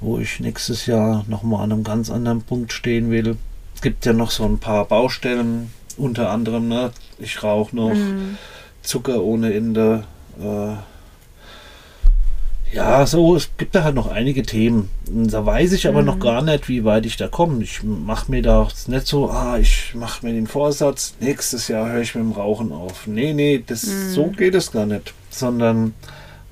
A: wo ich nächstes Jahr nochmal an einem ganz anderen Punkt stehen will. Es gibt ja noch so ein paar Baustellen, unter anderem, ne, ich rauche noch mhm. Zucker ohne Ende. Äh, ja, so, es gibt da halt noch einige Themen. Da weiß ich aber mhm. noch gar nicht, wie weit ich da komme. Ich mache mir da nicht so, ah, ich mache mir den Vorsatz, nächstes Jahr höre ich mit dem Rauchen auf. Nee, nee, das, mhm. so geht es gar nicht. Sondern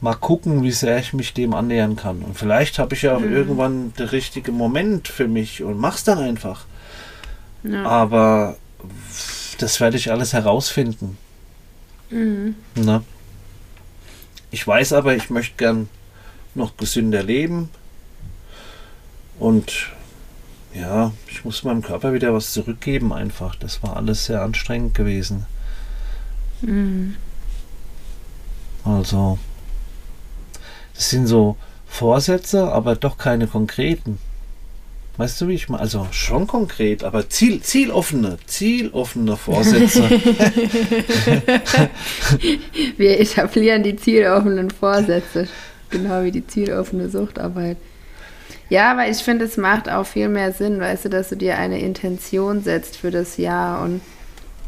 A: mal gucken, wie sehr ich mich dem annähern kann. Und vielleicht habe ich ja auch mhm. irgendwann den richtigen Moment für mich und mach's dann einfach. Ja. Aber das werde ich alles herausfinden. Mhm. Na? Ich weiß aber, ich möchte gern noch gesünder leben. Und ja, ich muss meinem Körper wieder was zurückgeben einfach. Das war alles sehr anstrengend gewesen. Mhm. Also, das sind so Vorsätze, aber doch keine konkreten. Weißt du, wie ich meine? Also schon konkret, aber Ziel, zieloffene, zieloffene Vorsätze.
B: Wir etablieren die zieloffenen Vorsätze, genau wie die zieloffene Suchtarbeit. Ja, aber ich finde, es macht auch viel mehr Sinn, weißt du, dass du dir eine Intention setzt für das Jahr. Und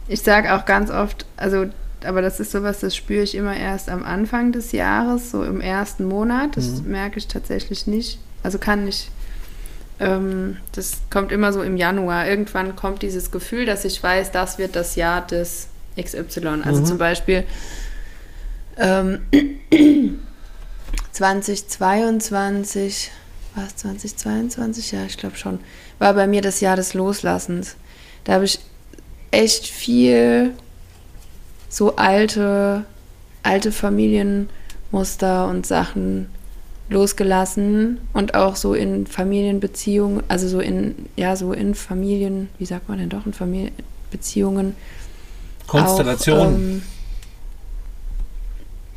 B: ich sage auch ganz oft, also, aber das ist sowas, das spüre ich immer erst am Anfang des Jahres, so im ersten Monat. Das mhm. merke ich tatsächlich nicht. Also kann ich ähm, das kommt immer so im Januar. Irgendwann kommt dieses Gefühl, dass ich weiß, das wird das Jahr des XY. Also mhm. zum Beispiel ähm, 2022, war es 2022? Ja, ich glaube schon. War bei mir das Jahr des Loslassens. Da habe ich echt viel so alte, alte Familienmuster und Sachen losgelassen und auch so in Familienbeziehungen, also so in, ja, so in Familien, wie sagt man denn doch, in Familienbeziehungen.
A: Konstellationen. Ähm,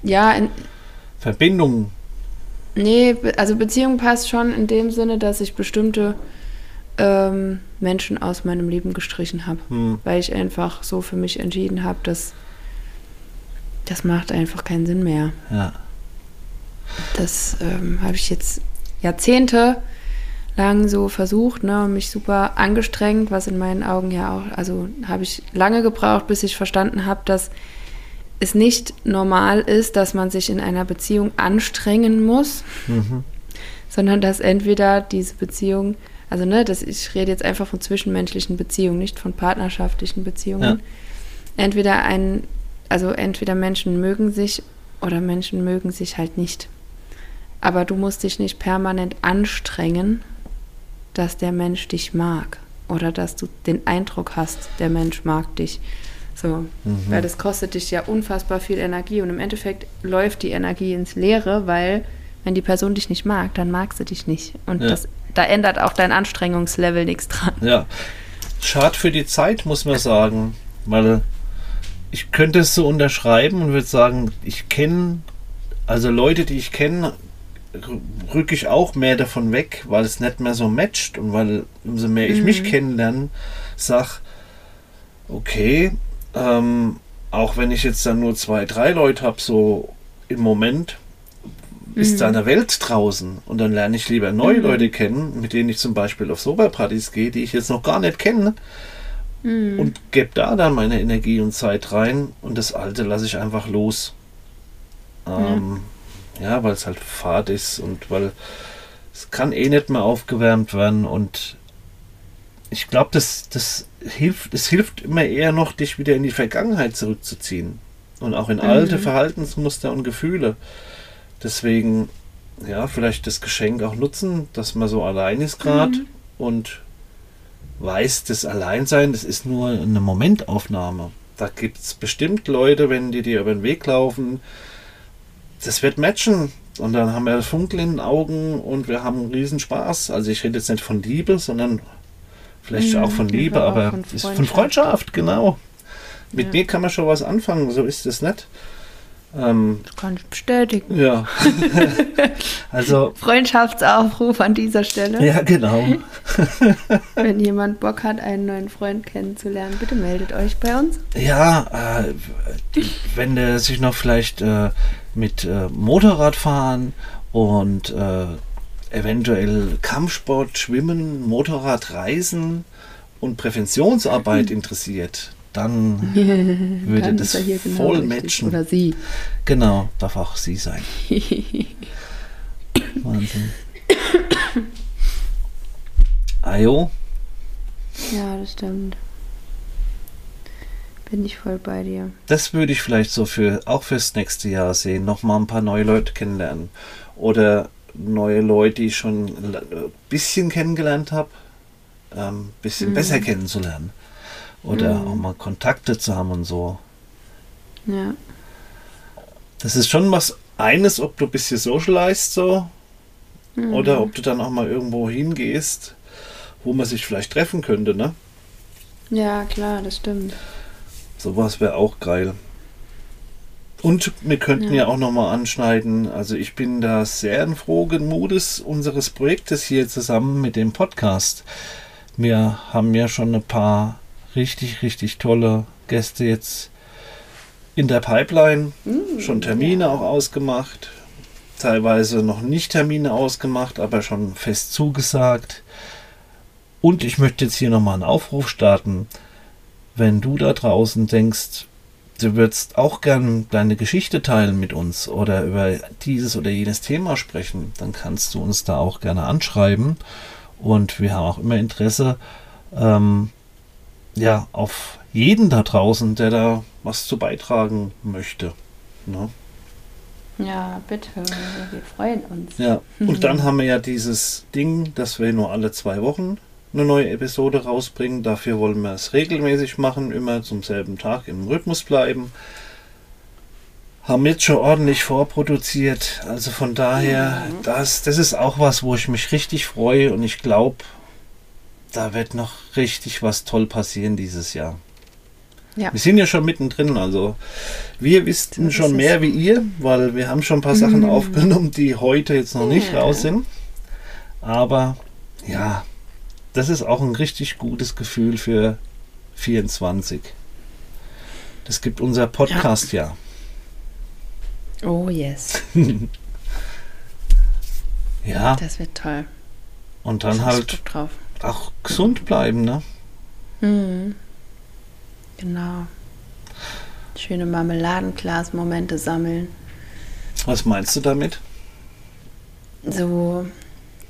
B: ja, in,
A: Verbindungen.
B: Nee, also Beziehung passt schon in dem Sinne, dass ich bestimmte ähm, Menschen aus meinem Leben gestrichen habe, hm. weil ich einfach so für mich entschieden habe, dass das macht einfach keinen Sinn mehr.
A: Ja.
B: Das ähm, habe ich jetzt Jahrzehnte lang so versucht, ne, mich super angestrengt, was in meinen Augen ja auch, also habe ich lange gebraucht, bis ich verstanden habe, dass es nicht normal ist, dass man sich in einer Beziehung anstrengen muss, mhm. sondern dass entweder diese Beziehung, also ne, das, ich rede jetzt einfach von zwischenmenschlichen Beziehungen, nicht von partnerschaftlichen Beziehungen, ja. entweder ein, also entweder Menschen mögen sich oder Menschen mögen sich halt nicht. Aber du musst dich nicht permanent anstrengen, dass der Mensch dich mag oder dass du den Eindruck hast, der Mensch mag dich. So, mhm. weil das kostet dich ja unfassbar viel Energie und im Endeffekt läuft die Energie ins Leere, weil wenn die Person dich nicht mag, dann mag sie dich nicht. Und ja. das, da ändert auch dein Anstrengungslevel nichts dran.
A: Ja. Schade für die Zeit, muss man sagen, weil ich könnte es so unterschreiben und würde sagen, ich kenne, also Leute, die ich kenne, rücke ich auch mehr davon weg, weil es nicht mehr so matcht und weil umso mehr ich mhm. mich kennenlerne, sag, okay, ähm, auch wenn ich jetzt dann nur zwei, drei Leute habe, so im Moment, ist mhm. da eine Welt draußen und dann lerne ich lieber neue mhm. Leute kennen, mit denen ich zum Beispiel auf Soberpartys gehe, die ich jetzt noch gar nicht kenne mhm. und gebe da dann meine Energie und Zeit rein und das Alte lasse ich einfach los. Ähm, ja, weil es halt fad ist und weil es kann eh nicht mehr aufgewärmt werden und ich glaube, das, das hilft, es hilft immer eher noch, dich wieder in die Vergangenheit zurückzuziehen. Und auch in alte mhm. Verhaltensmuster und Gefühle. Deswegen, ja, vielleicht das Geschenk auch nutzen, dass man so allein ist gerade mhm. und weiß, das Alleinsein, das ist nur eine Momentaufnahme. Da gibt es bestimmt Leute, wenn die dir über den Weg laufen, das wird matchen. Und dann haben wir Funkel in den Augen und wir haben einen Riesenspaß. Also ich rede jetzt nicht von Liebe, sondern vielleicht mhm, auch von Liebe, aber von Freundschaft. von Freundschaft, genau. Mit ja. mir kann man schon was anfangen, so ist es nicht.
B: Ähm, das kann ich bestätigen.
A: Ja. also.
B: Freundschaftsaufruf an dieser Stelle.
A: Ja, genau.
B: Wenn jemand Bock hat, einen neuen Freund kennenzulernen, bitte meldet euch bei uns.
A: Ja, äh, wenn der sich noch vielleicht äh, mit äh, Motorradfahren und äh, eventuell Kampfsport, Schwimmen, Motorradreisen und Präventionsarbeit mhm. interessiert, dann würde das genau voll matchen.
B: Oder sie.
A: Genau, darf auch sie sein. Wahnsinn. Ajo?
B: Ja, das stimmt. Bin ich voll bei dir.
A: Das würde ich vielleicht so für auch fürs nächste Jahr sehen. Nochmal ein paar neue Leute kennenlernen. Oder neue Leute, die ich schon ein bisschen kennengelernt habe, ein ähm, bisschen mhm. besser kennenzulernen oder mhm. auch mal Kontakte zu haben und so.
B: Ja.
A: Das ist schon was eines, ob du ein bisschen socialized so mhm. oder ob du dann auch mal irgendwo hingehst, wo man sich vielleicht treffen könnte, ne?
B: Ja, klar, das stimmt.
A: Sowas wäre auch geil. Und wir könnten ja, ja auch nochmal anschneiden, also ich bin da sehr frohen Mutes unseres Projektes hier zusammen mit dem Podcast. Wir haben ja schon ein paar richtig, richtig tolle Gäste jetzt in der Pipeline, mm, schon Termine ja. auch ausgemacht, teilweise noch nicht Termine ausgemacht, aber schon fest zugesagt. Und ich möchte jetzt hier nochmal einen Aufruf starten. Wenn du da draußen denkst, du würdest auch gern deine Geschichte teilen mit uns oder über dieses oder jenes Thema sprechen, dann kannst du uns da auch gerne anschreiben. Und wir haben auch immer Interesse, ähm, ja, auf jeden da draußen, der da was zu beitragen möchte. Ne?
B: Ja, bitte, wir freuen uns.
A: Ja, und dann haben wir ja dieses Ding, dass wir nur alle zwei Wochen eine neue Episode rausbringen. Dafür wollen wir es regelmäßig machen, immer zum selben Tag im Rhythmus bleiben. Haben jetzt schon ordentlich vorproduziert. Also von daher, mhm. das, das ist auch was, wo ich mich richtig freue und ich glaube, da wird noch richtig was toll passieren dieses Jahr. Ja. Wir sind ja schon mittendrin, also wir wissen schon mehr wie ihr, weil wir haben schon ein paar Sachen mhm. aufgenommen, die heute jetzt noch nicht raus sind. Aber ja, das ist auch ein richtig gutes Gefühl für 24. Das gibt unser Podcast ja.
B: ja. Oh yes.
A: ja.
B: Das wird toll.
A: Und dann halt auch gesund bleiben, ne?
B: Mhm. Genau. Schöne Marmeladenglas-Momente sammeln.
A: Was meinst du damit?
B: So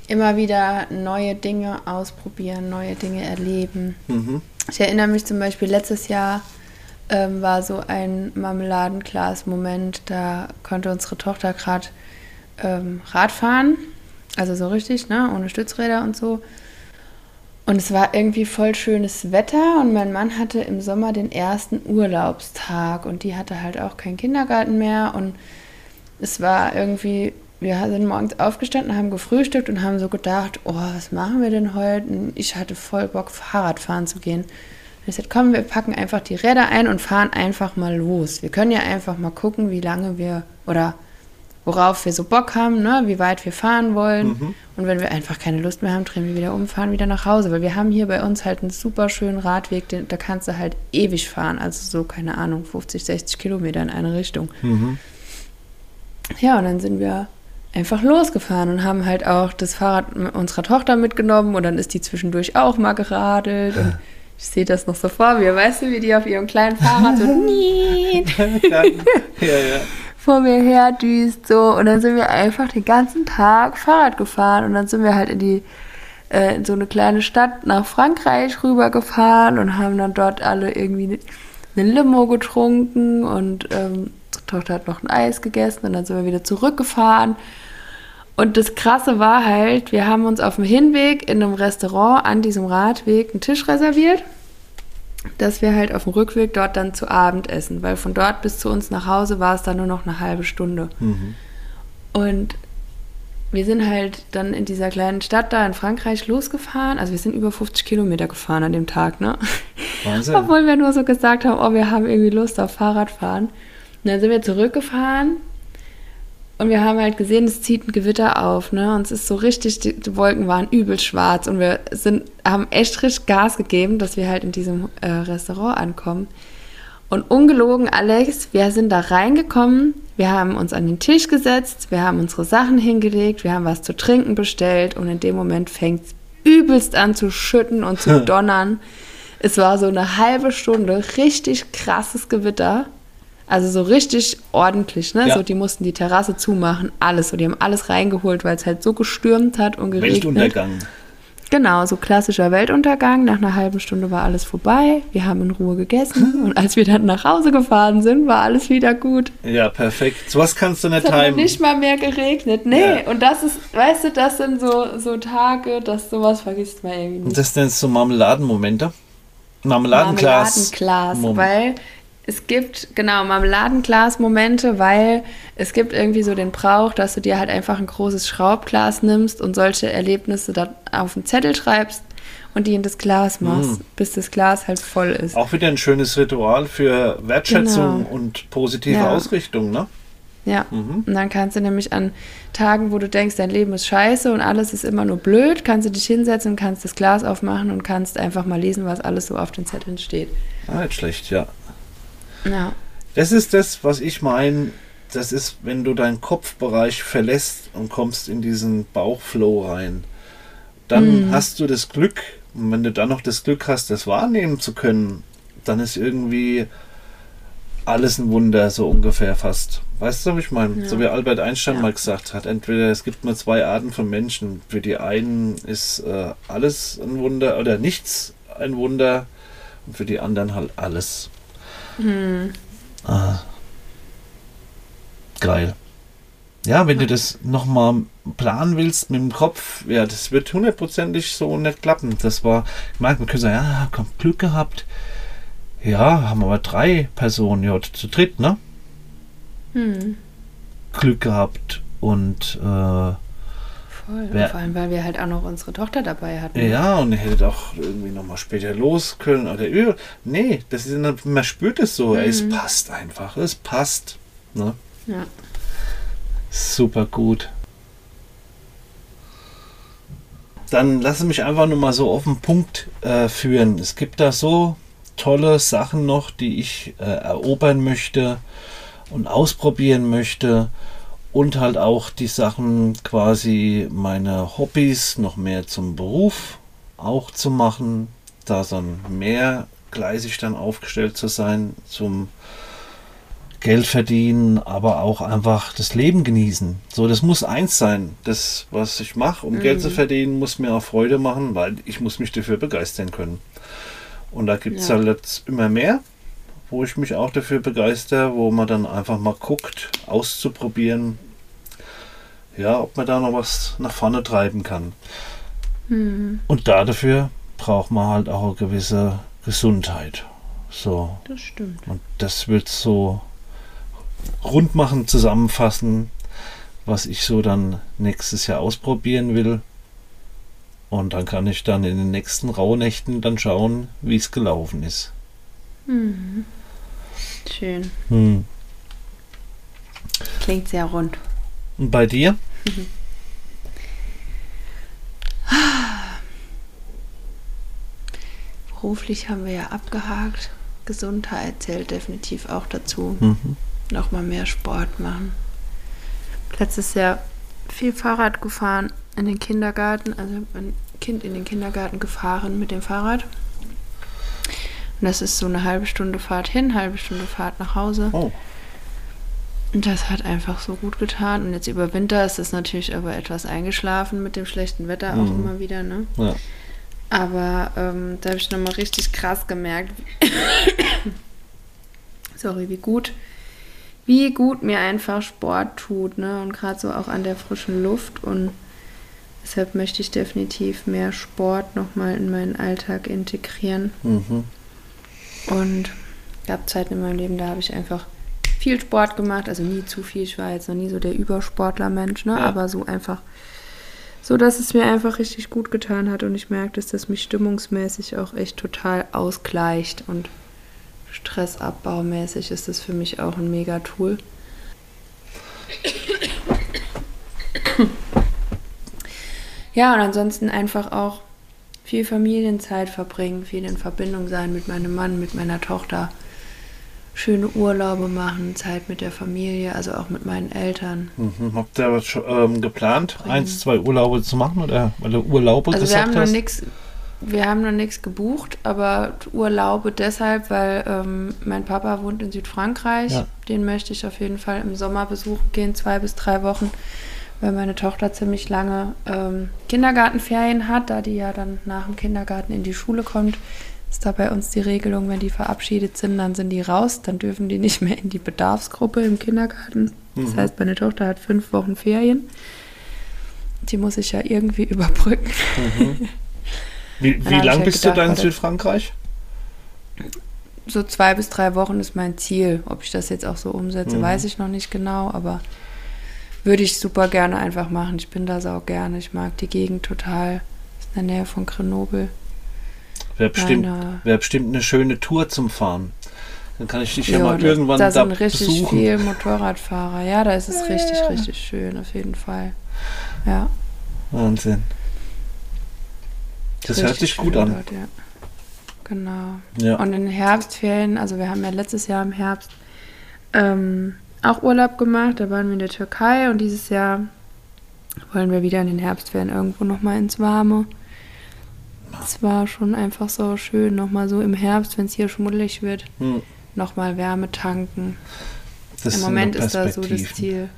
B: immer wieder neue Dinge ausprobieren, neue Dinge erleben. Mhm. Ich erinnere mich zum Beispiel, letztes Jahr ähm, war so ein Marmeladenglas-Moment, da konnte unsere Tochter gerade ähm, Rad fahren, also so richtig, ne, ohne Stützräder und so. Und es war irgendwie voll schönes Wetter und mein Mann hatte im Sommer den ersten Urlaubstag und die hatte halt auch keinen Kindergarten mehr und es war irgendwie wir sind morgens aufgestanden, haben gefrühstückt und haben so gedacht, oh, was machen wir denn heute? Und ich hatte voll Bock, Fahrrad fahren zu gehen. Und ich sagte, komm, wir packen einfach die Räder ein und fahren einfach mal los. Wir können ja einfach mal gucken, wie lange wir oder worauf wir so Bock haben, ne? wie weit wir fahren wollen. Mhm. Und wenn wir einfach keine Lust mehr haben, drehen wir wieder um, fahren wieder nach Hause. Weil wir haben hier bei uns halt einen super schönen Radweg, den, da kannst du halt ewig fahren. Also so, keine Ahnung, 50, 60 Kilometer in eine Richtung. Mhm. Ja, und dann sind wir einfach losgefahren und haben halt auch das Fahrrad unserer Tochter mitgenommen und dann ist die zwischendurch auch mal geradelt und ich sehe das noch so vor mir, weißt du, wie die auf ihrem kleinen Fahrrad so ja, ja. Vor mir her düst so und dann sind wir einfach den ganzen Tag Fahrrad gefahren und dann sind wir halt in die äh, in so eine kleine Stadt nach Frankreich rübergefahren und haben dann dort alle irgendwie eine Limo getrunken und ähm, unsere Tochter hat noch ein Eis gegessen und dann sind wir wieder zurückgefahren. Und das Krasse war halt, wir haben uns auf dem Hinweg in einem Restaurant an diesem Radweg einen Tisch reserviert, dass wir halt auf dem Rückweg dort dann zu Abend essen, weil von dort bis zu uns nach Hause war es dann nur noch eine halbe Stunde. Mhm. Und wir sind halt dann in dieser kleinen Stadt da in Frankreich losgefahren. Also wir sind über 50 Kilometer gefahren an dem Tag, ne? Wahnsinn. Obwohl wir nur so gesagt haben, oh, wir haben irgendwie Lust auf Fahrradfahren. Und dann sind wir zurückgefahren und wir haben halt gesehen, es zieht ein Gewitter auf, ne? Und es ist so richtig, die, die Wolken waren übel schwarz und wir sind, haben echt richtig Gas gegeben, dass wir halt in diesem äh, Restaurant ankommen. Und ungelogen, Alex, wir sind da reingekommen, wir haben uns an den Tisch gesetzt, wir haben unsere Sachen hingelegt, wir haben was zu trinken bestellt und in dem Moment fängt es übelst an zu schütten und zu donnern. es war so eine halbe Stunde richtig krasses Gewitter. Also so richtig ordentlich, ne? Ja. So, die mussten die Terrasse zumachen, alles. So, die haben alles reingeholt, weil es halt so gestürmt hat und geregnet. Weltuntergang. Genau, so klassischer Weltuntergang. Nach einer halben Stunde war alles vorbei. Wir haben in Ruhe gegessen. und als wir dann nach Hause gefahren sind, war alles wieder gut.
A: Ja, perfekt. So was kannst du nicht es
B: hat timen. nicht mal mehr geregnet. Nee, ja. und das ist, weißt du, das sind so, so Tage, dass sowas vergisst man irgendwie nicht.
A: Und das sind so Marmeladenmomente? Marmeladenglas.
B: Marmeladenglas, weil es gibt genau Marmeladenglas-Momente, weil es gibt irgendwie so den Brauch, dass du dir halt einfach ein großes Schraubglas nimmst und solche Erlebnisse da auf einen Zettel schreibst und die in das Glas machst, mm. bis das Glas halt voll ist.
A: Auch wieder ein schönes Ritual für Wertschätzung genau. und positive ja. Ausrichtung, ne?
B: Ja, mhm. und dann kannst du nämlich an Tagen, wo du denkst, dein Leben ist scheiße und alles ist immer nur blöd, kannst du dich hinsetzen und kannst das Glas aufmachen und kannst einfach mal lesen, was alles so auf den Zetteln steht.
A: Ah, nicht schlecht, ja.
B: Ja.
A: Das ist das, was ich meine. Das ist, wenn du deinen Kopfbereich verlässt und kommst in diesen Bauchflow rein. Dann mhm. hast du das Glück, und wenn du dann noch das Glück hast, das wahrnehmen zu können, dann ist irgendwie alles ein Wunder, so ungefähr fast. Weißt du, was ich meine? Ja. So wie Albert Einstein ja. mal gesagt hat, entweder es gibt nur zwei Arten von Menschen. Für die einen ist äh, alles ein Wunder oder nichts ein Wunder und für die anderen halt alles.
B: Hm.
A: Ah. Geil. Ja, wenn du das nochmal planen willst mit dem Kopf, ja, das wird hundertprozentig so nicht klappen. Das war, ich meine, man könnte sagen, ja, komm, Glück gehabt. Ja, haben aber drei Personen, ja, zu dritt, ne?
B: Hm.
A: Glück gehabt und äh,
B: Voll. Wer, vor allem, weil wir halt auch noch unsere Tochter dabei hatten.
A: Ja, und ihr hättet auch irgendwie nochmal später los können. Oder, nee, das ist, man spürt es so. Mhm. Es passt einfach. Es passt. Ne?
B: Ja.
A: Super gut. Dann lass mich einfach nur mal so auf den Punkt äh, führen. Es gibt da so tolle Sachen noch, die ich äh, erobern möchte und ausprobieren möchte und halt auch die Sachen quasi meine Hobbys noch mehr zum Beruf auch zu machen, da dann mehrgleisig dann aufgestellt zu sein zum Geld verdienen, aber auch einfach das Leben genießen. So, das muss eins sein. Das, was ich mache, um mhm. Geld zu verdienen, muss mir auch Freude machen, weil ich muss mich dafür begeistern können. Und da gibt es ja. halt immer mehr wo ich mich auch dafür begeister, wo man dann einfach mal guckt, auszuprobieren, ja, ob man da noch was nach vorne treiben kann.
B: Mhm.
A: Und dafür braucht man halt auch eine gewisse Gesundheit. So.
B: Das stimmt.
A: Und das wird so rund machen, zusammenfassen, was ich so dann nächstes Jahr ausprobieren will. Und dann kann ich dann in den nächsten Rauhnächten dann schauen, wie es gelaufen ist.
B: Mhm. Schön.
A: Hm.
B: Klingt sehr rund.
A: Und bei dir?
B: Beruflich haben wir ja abgehakt. Gesundheit zählt definitiv auch dazu.
A: Mhm.
B: Nochmal mehr Sport machen. Letztes Jahr viel Fahrrad gefahren in den Kindergarten, also mein Kind in den Kindergarten gefahren mit dem Fahrrad. Und das ist so eine halbe Stunde Fahrt hin, halbe Stunde Fahrt nach Hause.
A: Oh.
B: Und das hat einfach so gut getan. Und jetzt über Winter ist es natürlich aber etwas eingeschlafen mit dem schlechten Wetter auch mhm. immer wieder, ne?
A: Ja.
B: Aber ähm, da habe ich nochmal richtig krass gemerkt, sorry, wie gut, wie gut mir einfach Sport tut, ne? Und gerade so auch an der frischen Luft. Und deshalb möchte ich definitiv mehr Sport nochmal in meinen Alltag integrieren.
A: Mhm.
B: Und gab Zeiten in meinem Leben, da habe ich einfach viel Sport gemacht, also nie zu viel. Ich war jetzt noch nie so der Übersportler-Mensch, ne? Ja. aber so einfach, so dass es mir einfach richtig gut getan hat und ich merke, dass das mich stimmungsmäßig auch echt total ausgleicht und stressabbaumäßig ist das für mich auch ein mega Tool. Ja, und ansonsten einfach auch viel Familienzeit verbringen, viel in Verbindung sein mit meinem Mann, mit meiner Tochter, schöne Urlaube machen, Zeit mit der Familie, also auch mit meinen Eltern.
A: Mhm. Habt ihr was ähm, geplant, eins, zwei Urlaube zu machen oder weil du Urlaube
B: also
A: gesagt
B: wir haben
A: hast?
B: Noch nix, wir haben noch nichts gebucht, aber Urlaube deshalb, weil ähm, mein Papa wohnt in Südfrankreich. Ja. Den möchte ich auf jeden Fall im Sommer besuchen gehen, zwei bis drei Wochen weil meine Tochter ziemlich lange ähm, Kindergartenferien hat, da die ja dann nach dem Kindergarten in die Schule kommt. Ist da bei uns die Regelung, wenn die verabschiedet sind, dann sind die raus, dann dürfen die nicht mehr in die Bedarfsgruppe im Kindergarten. Das mhm. heißt, meine Tochter hat fünf Wochen Ferien. Die muss ich ja irgendwie überbrücken.
A: Mhm. Wie, wie lang bist gedacht, du da in Südfrankreich?
B: So zwei bis drei Wochen ist mein Ziel. Ob ich das jetzt auch so umsetze, mhm. weiß ich noch nicht genau, aber würde ich super gerne einfach machen. Ich bin da sau gerne. Ich mag die Gegend total. Ist in der Nähe von Grenoble.
A: Wäre bestimmt, wär bestimmt eine schöne Tour zum Fahren. Dann kann ich dich ja, mal
B: da-
A: irgendwann
B: da
A: da,
B: sind richtig
A: besuchen.
B: viele Motorradfahrer. Ja, da ist es richtig, richtig schön, auf jeden Fall. Ja.
A: Wahnsinn. Das hört
B: richtig
A: sich gut an.
B: dort, ja. Genau.
A: Ja.
B: Und in den Herbstferien, also wir haben ja letztes Jahr im Herbst ähm, auch Urlaub gemacht, da waren wir in der Türkei und dieses Jahr wollen wir wieder in den Herbstferien irgendwo nochmal ins Warme. Es war schon einfach so schön, nochmal so im Herbst, wenn es hier schmuddelig wird,
A: Hm,
B: nochmal Wärme tanken.
A: das
B: Im Moment ist da so das. Ziel.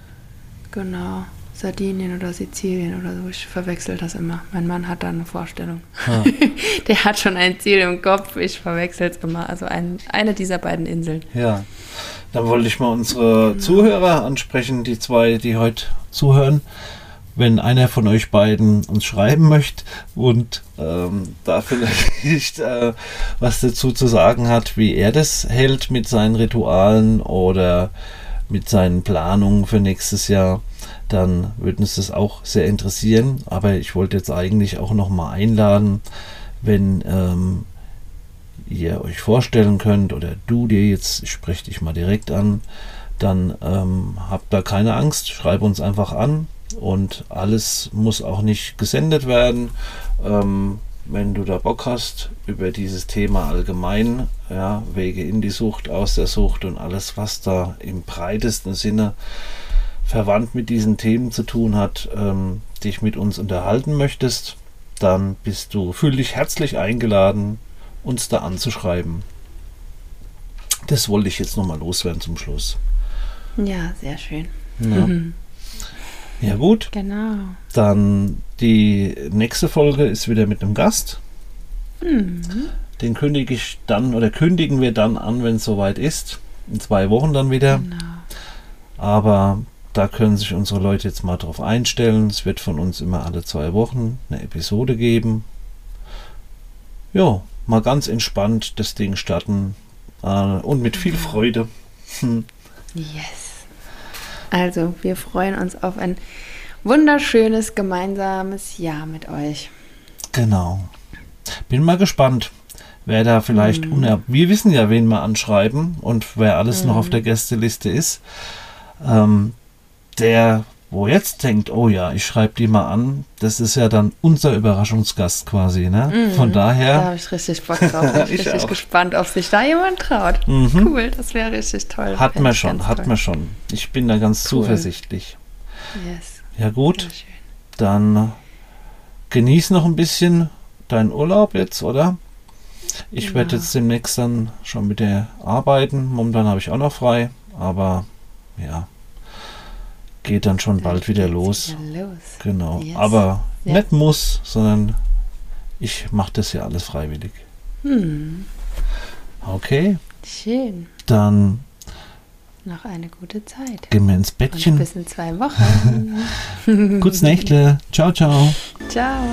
B: Genau. Sardinien oder Sizilien oder so. Ich verwechsel das immer. Mein Mann hat da eine Vorstellung.
A: Ah.
B: Der hat schon ein Ziel im Kopf. Ich verwechsel es immer. Also ein, eine dieser beiden Inseln.
A: Ja, dann wollte ich mal unsere
B: Genau.
A: Zuhörer ansprechen, die zwei, die heute zuhören. Wenn einer von euch beiden uns schreiben möchte und ähm, da vielleicht äh, was dazu zu sagen hat, wie er das hält mit seinen Ritualen oder mit seinen Planungen für nächstes Jahr, dann würde uns das auch sehr interessieren. Aber ich wollte jetzt eigentlich auch noch mal einladen, wenn ähm, ihr euch vorstellen könnt oder du dir jetzt, ich spreche dich mal direkt an, dann ähm, habt da keine Angst, schreib uns einfach an und alles muss auch nicht gesendet werden. Ähm, wenn du da Bock hast, über dieses Thema allgemein, ja, Wege in die Sucht, aus der Sucht und alles, was da im breitesten Sinne verwandt mit diesen Themen zu tun hat, ähm, dich mit uns unterhalten möchtest, dann bist du, fühl dich herzlich eingeladen, uns da anzuschreiben. Das wollte ich jetzt nochmal loswerden zum Schluss.
B: Ja, sehr schön.
A: Ja,
B: Mhm.
A: Ja gut,
B: Genau.
A: dann die nächste Folge ist wieder mit einem Gast.
B: Mhm.
A: Den kündige ich dann oder kündigen wir dann an, wenn es soweit ist. In zwei Wochen dann wieder.
B: Genau.
A: Aber da können sich unsere Leute jetzt mal drauf einstellen. Es wird von uns immer alle zwei Wochen eine Episode geben. Ja, mal ganz entspannt das Ding starten. Äh, und mit viel Freude. Hm.
B: Yes. Also, wir freuen uns auf ein wunderschönes gemeinsames Jahr mit euch.
A: Genau. Bin mal gespannt, wer da vielleicht
B: Mhm.
A: unerb. Wir wissen ja, wen wir anschreiben und wer alles noch auf der Gästeliste ist. Ähm, der, wo jetzt denkt, oh ja, ich schreibe die mal an, das ist ja dann unser Überraschungsgast quasi. Ne? Von
B: Da
A: daher,
B: habe ich richtig Bock drauf. Bin ich
A: Ich
B: richtig
A: auch.
B: gespannt, ob sich da jemand traut.
A: Mhm.
B: Cool, das wäre richtig toll.
A: hat
B: Fänd
A: man schon, hat
B: toll.
A: man schon. Ich bin da ganz
B: Cool.
A: zuversichtlich.
B: Yes.
A: Ja gut, dann genieß noch ein bisschen deinen Urlaub jetzt, oder? Ich
B: Ja.
A: werde jetzt demnächst dann schon mit der arbeiten. Momentan habe ich auch noch frei, aber ja, geht dann schon bald
B: Dann
A: wieder
B: geht's
A: los.
B: wieder los.
A: Genau,
B: Yes.
A: aber
B: Ja.
A: nicht muss, sondern ich mache das ja alles freiwillig.
B: Hm,
A: Okay,
B: schön.
A: dann
B: Noch eine gute Zeit.
A: gehen wir ins
B: Und
A: Bettchen.
B: bis in zwei Wochen.
A: Kurz Nächtle. Ciao, ciao.
B: Ciao.